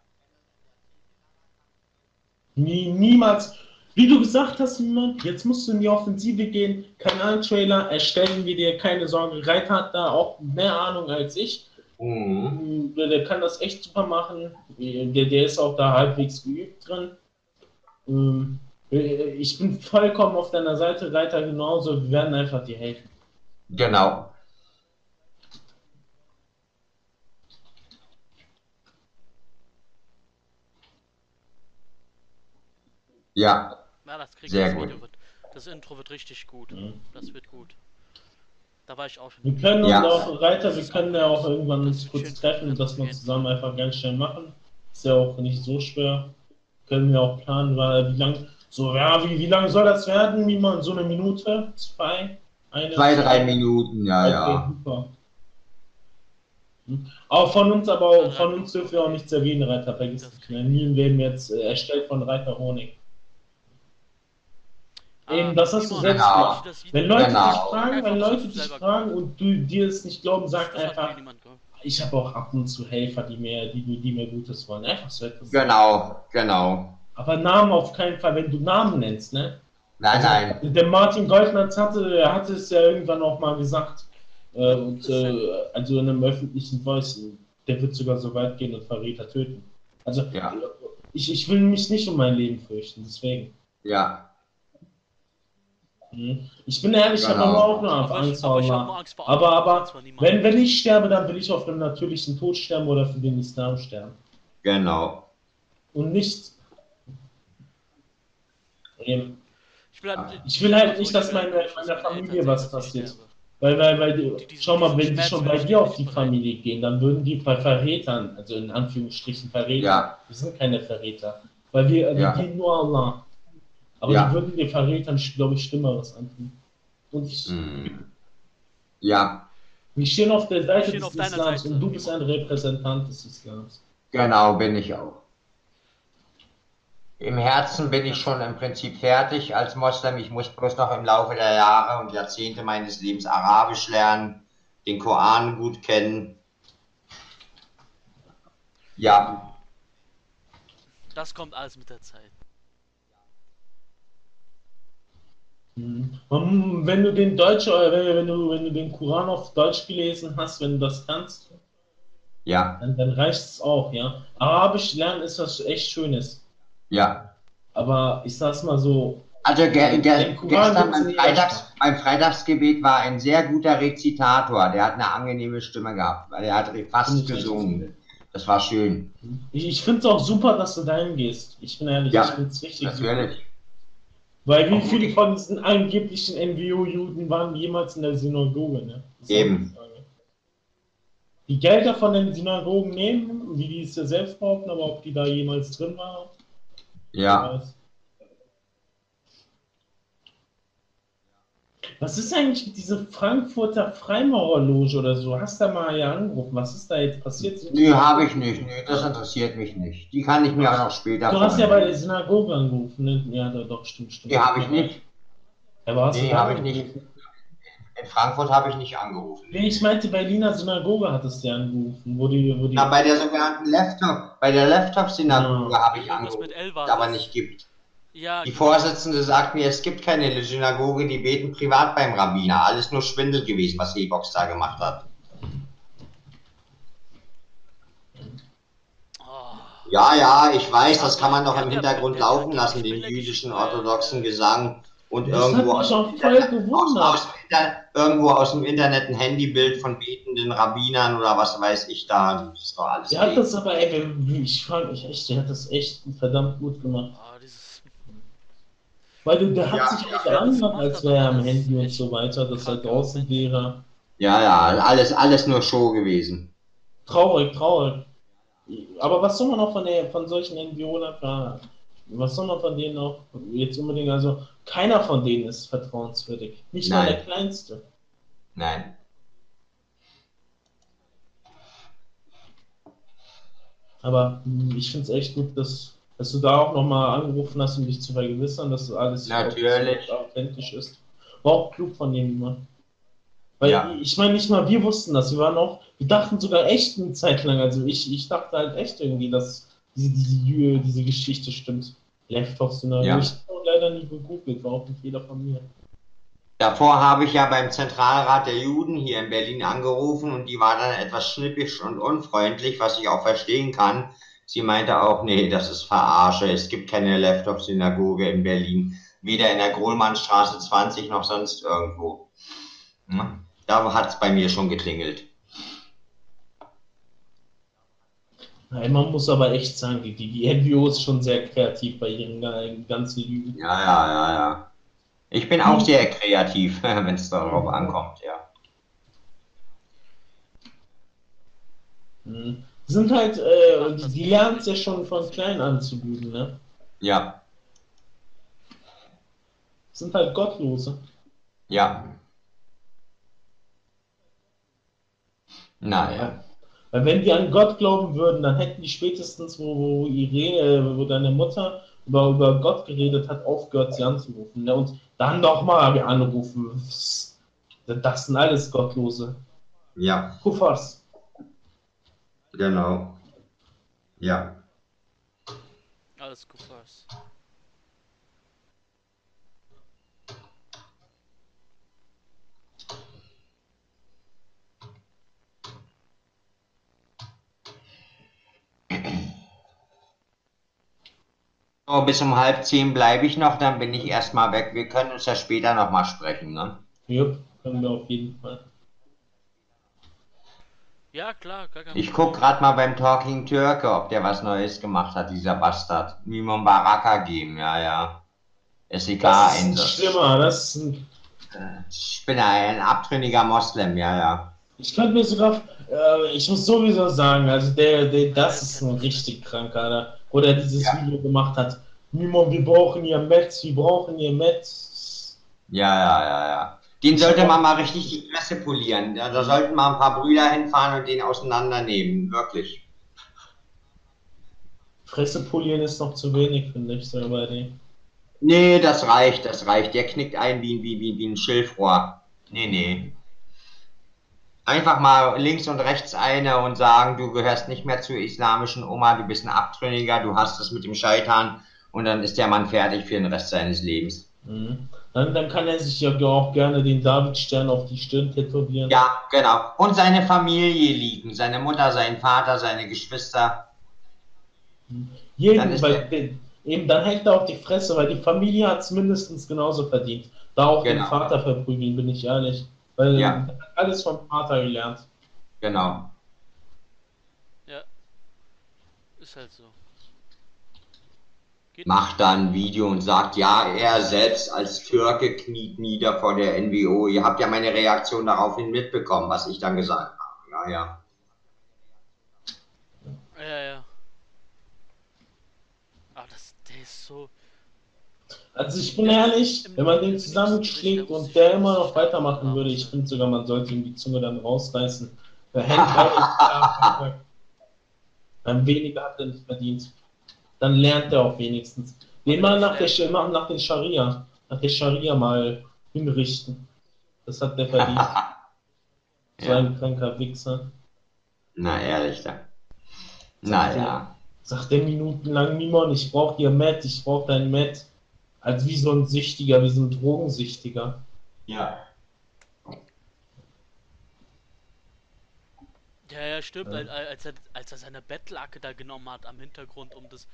Nie, niemals. Wie du gesagt hast, Simon, jetzt musst du in die Offensive gehen. Kanaltrailer erstellen wir dir, keine Sorge. Reiter hat da auch mehr Ahnung als ich. Mhm. Der, der kann das echt super machen. Der, der ist auch da halbwegs geübt drin. Ähm, Ich bin vollkommen auf deiner Seite, Reiter genauso. Wir werden einfach dir helfen. Genau. Ja, Ja, das kriegt Sehr das gut. Video. Wird, das Intro wird richtig gut. Mhm. Das wird gut. Da war ich auch schon. Wir können uns Ja. auch, Reiter, wir können ja auch irgendwann uns kurz treffen und das mal zusammen einfach ganz schnell machen. Ist ja auch nicht so schwer. Können wir auch planen, weil wie lang, so, ja, wie, wie lang soll das werden? Wie man, so eine Minute? Zwei? Eine? zwei, drei Minuten, ja, Okay, ja. super. Hm. Aber von uns, aber auch, von uns dürfen wir auch nichts erwähnen, Reiter, vergiss nicht. Nie im Leben jetzt äh, erstellt von Reiter Honig. Eben, das hast du selbst gemacht. Wenn Leute Genau. dich fragen, wenn Leute dich fragen und du dir es nicht glauben, sag einfach, ich habe auch ab und zu Helfer, die mir, die, die, mir Gutes wollen. Einfach so etwas. Genau, genau. Aber Namen auf keinen Fall, wenn du Namen nennst, ne? Nein, nein. Also, Der Martin Goldnatz hatte, er hatte es ja irgendwann auch mal gesagt. Äh, und äh, also in einem öffentlichen Voice, der wird sogar so weit gehen und Verräter töten. Also Ja. ich, ich will mich nicht um mein Leben fürchten, deswegen. Ja. Ich bin ehrlich, ich habe Genau. auch nur ich, Angst vor habe Allah. nur Angst Aber, aber wenn, wenn ich sterbe, dann will ich auf einem natürlichen Tod sterben oder für den Islam sterben. genau. Und nicht. Eben. ich will, halt, Ich will halt nicht, ich dass meine- meiner Familie was passiert. Weil, weil, weil, die, schau mal, wenn die schon bei dir auf die. Familie gehen, dann würden die bei Verrätern, also in Anführungsstrichen Verräter, Ja. wir sind keine Verräter, weil wir, wir Ja. dienen nur Allah. Aber Ja. die würden den Verrätern, glaube ich, Schlimmeres antun. Und ich, Hm. Ja, wir stehen auf der Seite des Islams Seite. und du bist ein Repräsentant des Islams. genau, bin ich auch. Im Herzen bin ich schon im Prinzip fertig als Moslem. Ich muss bloß noch im Laufe der Jahre und Jahrzehnte meines Lebens Arabisch lernen, den Koran gut kennen. Ja, Das kommt alles mit der Zeit. Mhm. Man- Wenn du den Deutsch, äh, wenn, du, wenn du den Koran auf Deutsch gelesen hast, wenn du das kannst, ja, dann, dann reicht es auch, ja. Arabisch lernen ist was echt Schönes. ja. Aber ich sag's mal so, Also ge ge gestern gibt's beim, in Freitags, beim Freitagsgebet war ein sehr guter Rezitator. Der hat eine angenehme Stimme gehabt, weil er hat fast Finde gesungen. Das war schön. ich, ich find's auch super, dass du dahin gehst. Ich bin ehrlich, Ja, ich find's richtig super. Weil wie viele von diesen angeblichen NWO-Juden waren jemals in der Synagoge, ne? Das Eben. die Gelder von den Synagogen nehmen, wie die es ja selbst behaupten, aber ob die da jemals drin waren, Ja. weiß. Was ist eigentlich mit dieser Frankfurter Freimaurerloge oder so? Hast du da mal ja angerufen? Was ist da jetzt passiert? Nö, habe ich nicht. Nö, das interessiert mich nicht. Die kann ich mir auch noch später Du hast ja bei der Synagoge angerufen, ne? Ja, doch, doch, stimmt, stimmt. Die habe ich nicht. Aber hast Nee, habe ich nicht. In Frankfurt habe ich nicht angerufen. Nee, ich meinte, Berliner Synagoge hattest du ja angerufen, wo die, wo die. Na, bei der sogenannten Laptop, bei der Laptop-Synagoge Ja. habe ich angerufen, L war die aber nicht gibt. Ja, Die Vorsitzende sagt mir, es gibt keine Synagoge, die beten privat beim Rabbiner. Alles nur Schwindel gewesen, was Hebox da gemacht hat. oh, Ja, ja, ich weiß, das kann man doch im Hintergrund laufen lassen, den jüdischen orthodoxen Gesang und Das hat irgendwo mich aus, auch dem voll Internet, aus, aus irgendwo aus dem Internet ein Handybild von betenden Rabbinern oder was weiß ich da. Das ist doch alles. Der hat fake. das aber, ey, ich frage mich echt, der hat das echt verdammt gut gemacht. Weil der, der hat Ja, sich ja, echt ja, macht als wäre er am alles Handy und so weiter, dass er draußen wäre. Ja, ja, alles, alles nur Show gewesen. Traurig, traurig. Aber was soll man auch von, der, von solchen NGOs erfahren? Was soll man von denen auch jetzt unbedingt, also keiner von denen ist vertrauenswürdig. Nicht mal Nein. der kleinste. Nein. Aber ich finde es echt gut, dass, dass du da auch nochmal angerufen hast, um dich zu vergewissern, dass alles Natürlich. authentisch ist. War auch klug von ihm immer. Weil Ja. ich meine, nicht mal wir wussten das. Wir waren auch, wir dachten sogar echt eine Zeit lang. Also ich, ich dachte halt echt irgendwie, dass diese, diese, diese Geschichte stimmt. Leftovs in der Ja. Ich habe leider nie gegoogelt, war auch ein Fehler von mir. Davor habe ich ja beim Zentralrat der Juden hier in Berlin angerufen und die war dann etwas schnippisch und unfreundlich, was ich auch verstehen kann. Sie meinte auch, nee, das ist Verarsche, es gibt keine Leftow-Synagoge in Berlin, weder in der Grohlmannstraße 20 noch sonst irgendwo. Hm? Da hat es bei mir schon geklingelt. Nein, man muss aber echt sagen, die, die, NGO ist schon sehr kreativ bei ihren ga- ganzen Lügen. Ja, ja, ja, ja. Ich bin auch sehr kreativ, wenn es darauf ankommt, ja. Mhm. Sind halt, äh, die, lernen es ja schon von klein an zu lügen, ne? Ja, Sind halt Gottlose. ja. Naja. Weil wenn die an Gott glauben würden, dann hätten die spätestens, wo, wo Irene, wo deine Mutter über, über Gott geredet hat, aufgehört, sie anzurufen. Ne? Und dann doch mal anrufen. Das sind alles Gottlose. Ja, Kuffers. Genau. Ja. Alles gut, was. So, bis um halb zehn bleibe ich noch, dann bin ich erstmal weg. Wir können uns ja später nochmal sprechen, ne? Jupp, können wir auf jeden Fall. Ja, klar, gar kein Ich guck gerade mal beim Talking Türke, ob der was Neues gemacht hat, dieser Bastard. Mimon Baraka geben, ja, ja. Das ist ein schlimmer, das ist ein, Ich bin ein abtrünniger Moslem, ja, ja. Ich könnte mir sogar, äh, ich muss sowieso sagen, also der, der, das ist ein richtig kranker, Alter. Wo der dieses Ja. Video gemacht hat. Mimon, wir brauchen ihr Metz, wir brauchen ihr Metz. Ja, ja, ja, ja. Den sollte man mal richtig die Fresse polieren. Da, da sollten mal ein paar Brüder hinfahren und den auseinandernehmen. Wirklich. Fresse polieren ist noch zu wenig, finde ich, so bei dem. Nee, das reicht, das reicht. Der knickt ein wie, wie, wie, wie ein Schilfrohr. Nee, nee. Einfach mal links und rechts eine und sagen, du gehörst nicht mehr zur islamischen Oma, du bist ein Abtrünniger, du hast es mit dem Scheitern und dann ist der Mann fertig für den Rest seines Lebens. Mhm. Dann, dann kann er sich ja auch gerne den Davidstern auf die Stirn tätowieren. Ja, genau. Und seine Familie liegen, seine Mutter, sein Vater, seine Geschwister. Dann Jeden, ist weil der- den- eben dann hält er auf die Fresse, weil die Familie hat es mindestens genauso verdient. Da auch den Genau. Vater verprügeln, bin ich ehrlich. Weil Ja. er hat alles vom Vater gelernt. Genau. Ist halt so. Macht da ein Video und sagt, ja, er selbst als Türke kniet nieder vor der NWO. Ihr habt ja meine Reaktion daraufhin mitbekommen, was ich dann gesagt habe. Ja, ja. Ja, ja. Aber das, der ist so. Also ich bin ehrlich, wenn man den zusammenschlägt und der immer noch weitermachen würde, ich finde sogar, man sollte ihm die Zunge dann rausreißen. Der hängt weiter. Dann weniger hat er nicht verdient. Dann lernt er auch wenigstens. Den mal nach der, mal nach der Scharia, nach der Scharia mal hinrichten. Das hat der verdient. So ja. ein kranker Wichser. Na, ehrlich da. Naja. Sagt er minutenlang, Mimon, ich brauch dir Matt, ich brauch dein Matt. Als wie so ein Süchtiger, wie so ein Drogensüchtiger. Ja. Ja, ja, stimmt. Ja. Als, er, als er seine Bettlacke da genommen hat am Hintergrund, um das.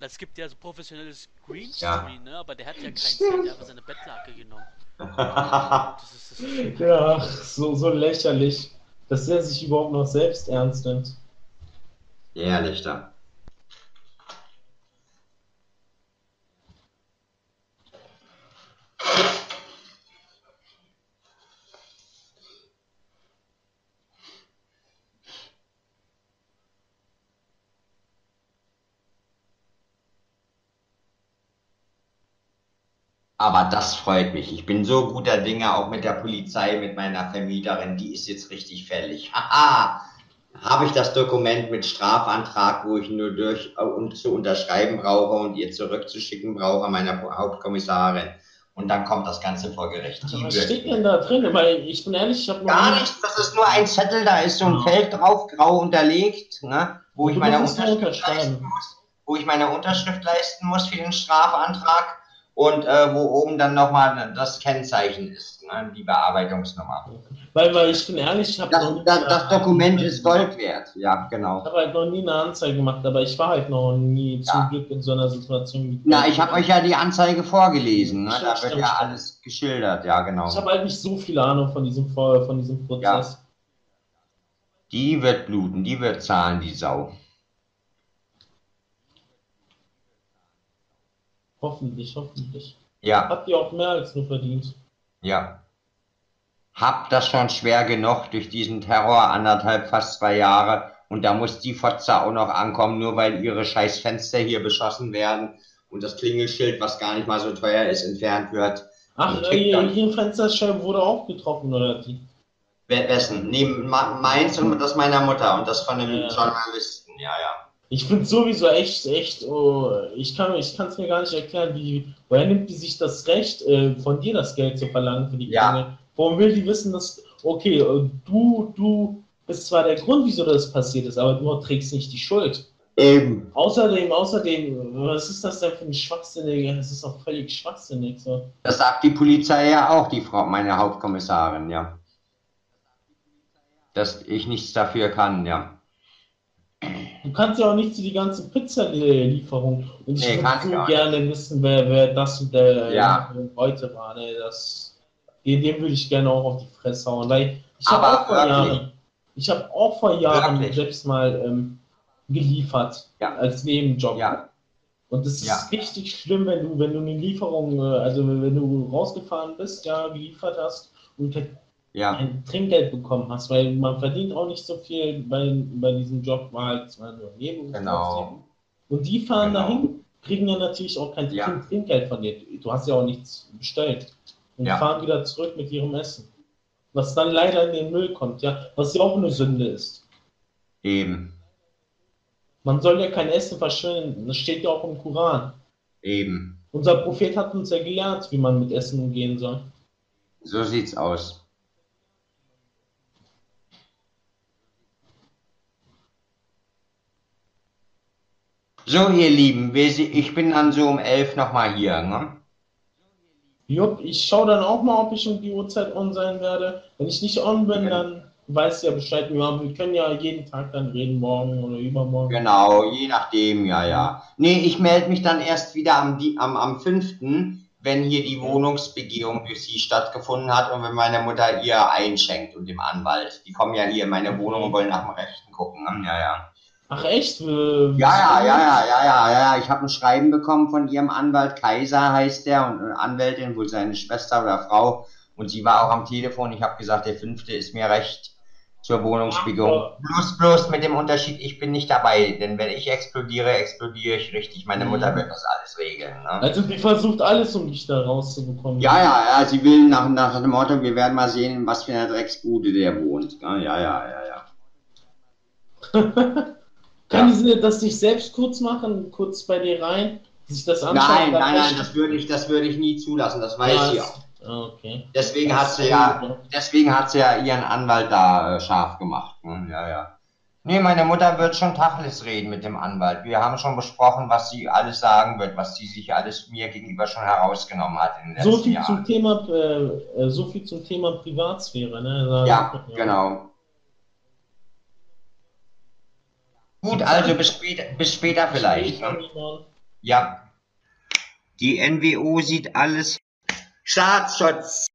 Das gibt ja so professionelles Greenscreen, ne? Aber der hat ja keinen Set, der hat einfach seine Bettlacke genommen. Das ist das. Ja, so, so lächerlich, dass er sich überhaupt noch selbst ernst nimmt. ehrlich da. Aber das freut mich. Ich bin so guter Dinge, auch mit der Polizei, mit meiner Vermieterin, die ist jetzt richtig fällig. Haha! Habe ich das Dokument mit Strafantrag, wo ich nur durch äh, um zu unterschreiben brauche und ihr zurückzuschicken brauche, meiner Hauptkommissarin. Und dann kommt das Ganze vor Gericht. Die Was steht denn da drin? Weil ich bin ehrlich, ich habe Gar nichts, das ist nur ein Zettel, da ist so ein. Feld drauf, grau unterlegt, ne, wo ich meine Unterschrift leisten muss, wo ich meine Unterschrift leisten muss für den Strafantrag und äh, wo oben dann nochmal das Kennzeichen ist, ne, die Bearbeitungsnummer. Weil, weil ich bin ehrlich, ich habe Das, das, das Dokument ist. Gold wert, ja, genau. Ich habe halt noch nie eine Anzeige gemacht, aber ich war halt noch nie Ja. zum Glück in so einer Situation. Na, ich habe euch ja die Anzeige vorgelesen, ne, da wird ja alles geschildert, ja, genau. Ich habe halt nicht so viel Ahnung von diesem, von diesem Prozess. Die wird bluten, die wird zahlen, die Sau. Hoffentlich, hoffentlich. Ja. Habt ihr auch mehr als nur verdient. Ja. Hab das schon schwer genug durch diesen Terror anderthalb, fast zwei Jahre. Und da muss die Fotze auch noch ankommen, nur weil ihre scheiß Fenster hier beschossen werden und das Klingelschild, was gar nicht mal so teuer ist, entfernt wird. Ach, äh, hier in Fensterscheibe wurde auch getroffen, oder die? Wer- Wessen? Ma- meins und das meiner Mutter und das von einem Ja. Journalisten, ja, ja. Ich finde sowieso echt, echt, oh, ich kann ich es mir gar nicht erklären, wie, woher nimmt die sich das Recht, äh, von dir das Geld zu verlangen für die Ja. Dinge? Warum will die wissen, dass, okay, äh, du, du bist zwar der Grund, wieso das passiert ist, aber du trägst nicht die Schuld. Eben. Außerdem, außerdem, was ist das denn für ein Schwachsinniger? Das ist auch völlig schwachsinnig, so. Das sagt die Polizei ja auch, die Frau, meine Hauptkommissarin, ja. Dass ich nichts dafür kann, ja. Du kannst ja auch nicht zu die ganzen Pizzalieferungen. Und ich Nee, würde so gerne wissen, wer, wer das und der Ja. heute war. Ne? Das, den, den würde ich gerne auch auf die Fresse hauen. Weil ich habe auch vor wirklich. Jahren, ich habe auch vor Jahren Wirklich. selbst mal ähm, geliefert Ja. als Nebenjob. Ja. Und es ist Ja. richtig schlimm, wenn du, wenn du eine Lieferung, äh, also wenn du rausgefahren bist, ja, geliefert hast und Ja, ein Trinkgeld bekommen hast, weil man verdient auch nicht so viel bei, bei diesem Job, war halt zwar nur Nebenberuf. Genau. Und die fahren Genau. dahin, kriegen dann natürlich auch kein Ja. Trink- Trinkgeld von dir. Du hast ja auch nichts bestellt. Und Ja. fahren wieder zurück mit ihrem Essen. Was dann leider in den Müll kommt, ja, was ja auch eine Sünde ist. eben, Man soll ja kein Essen verschwenden, das steht ja auch im Koran. eben. Unser Prophet hat uns ja gelehrt, wie man mit Essen umgehen soll. So sieht's aus. So, ihr Lieben, ich bin dann so um elf nochmal hier, ne? Jupp, ich schaue dann auch mal, ob ich um die Uhrzeit on sein werde. Wenn ich nicht on bin, dann weißt du ja Bescheid. Wir können ja jeden Tag dann reden, morgen oder übermorgen. Genau, je nachdem, ja, ja. Nee, ich melde mich dann erst wieder am, am, am 5., wenn hier die Wohnungsbegehung durch sie stattgefunden hat und wenn meine Mutter ihr einschenkt und dem Anwalt. Die kommen ja hier in meine Wohnung und wollen nach dem Rechten gucken, ne? Ja, ja. Ach echt? Äh, Ja, ja, ja, ja, ja, ja, ja. Ich habe ein Schreiben bekommen von ihrem Anwalt, Kaiser heißt der, und eine Anwältin, wohl seine Schwester oder Frau. Und sie war auch am Telefon. Ich habe gesagt, der fünfte ist mir recht zur Wohnungsbegehung. Aber- Bloß, bloß mit dem Unterschied, ich bin nicht dabei. Denn wenn ich explodiere, explodiere ich richtig. Meine Mhm. Mutter wird das alles regeln. Ne? Also die versucht alles, um dich da rauszubekommen. Ja, ja, ja, sie will nach, nach dem Motto, wir werden mal sehen, was für eine Drecksbude der wohnt. Ja, ja, ja, ja. ja. Kann Ja. sie das nicht selbst kurz machen, kurz bei dir rein, sich das anschauen? Nein, nein, nein, das würde ich, das würde ich nie zulassen. Das weiß Ja, es- auch. Ah, Okay. Deswegen hat sie ja, deswegen hat sie ja ihren Anwalt da äh, scharf gemacht. Ne? Ja, ja. Nee, meine Mutter wird schon Tacheles reden mit dem Anwalt. Wir haben schon besprochen, was sie alles sagen wird, was sie sich alles mir gegenüber schon herausgenommen hat in den So letzten viel Jahren. zum Thema, äh, äh, so viel zum Thema Privatsphäre, ne? Da- Ja, genau. Gut, also bis später, bis später vielleicht. Ne? Ja. Die NWO sieht alles. Staatsschutz.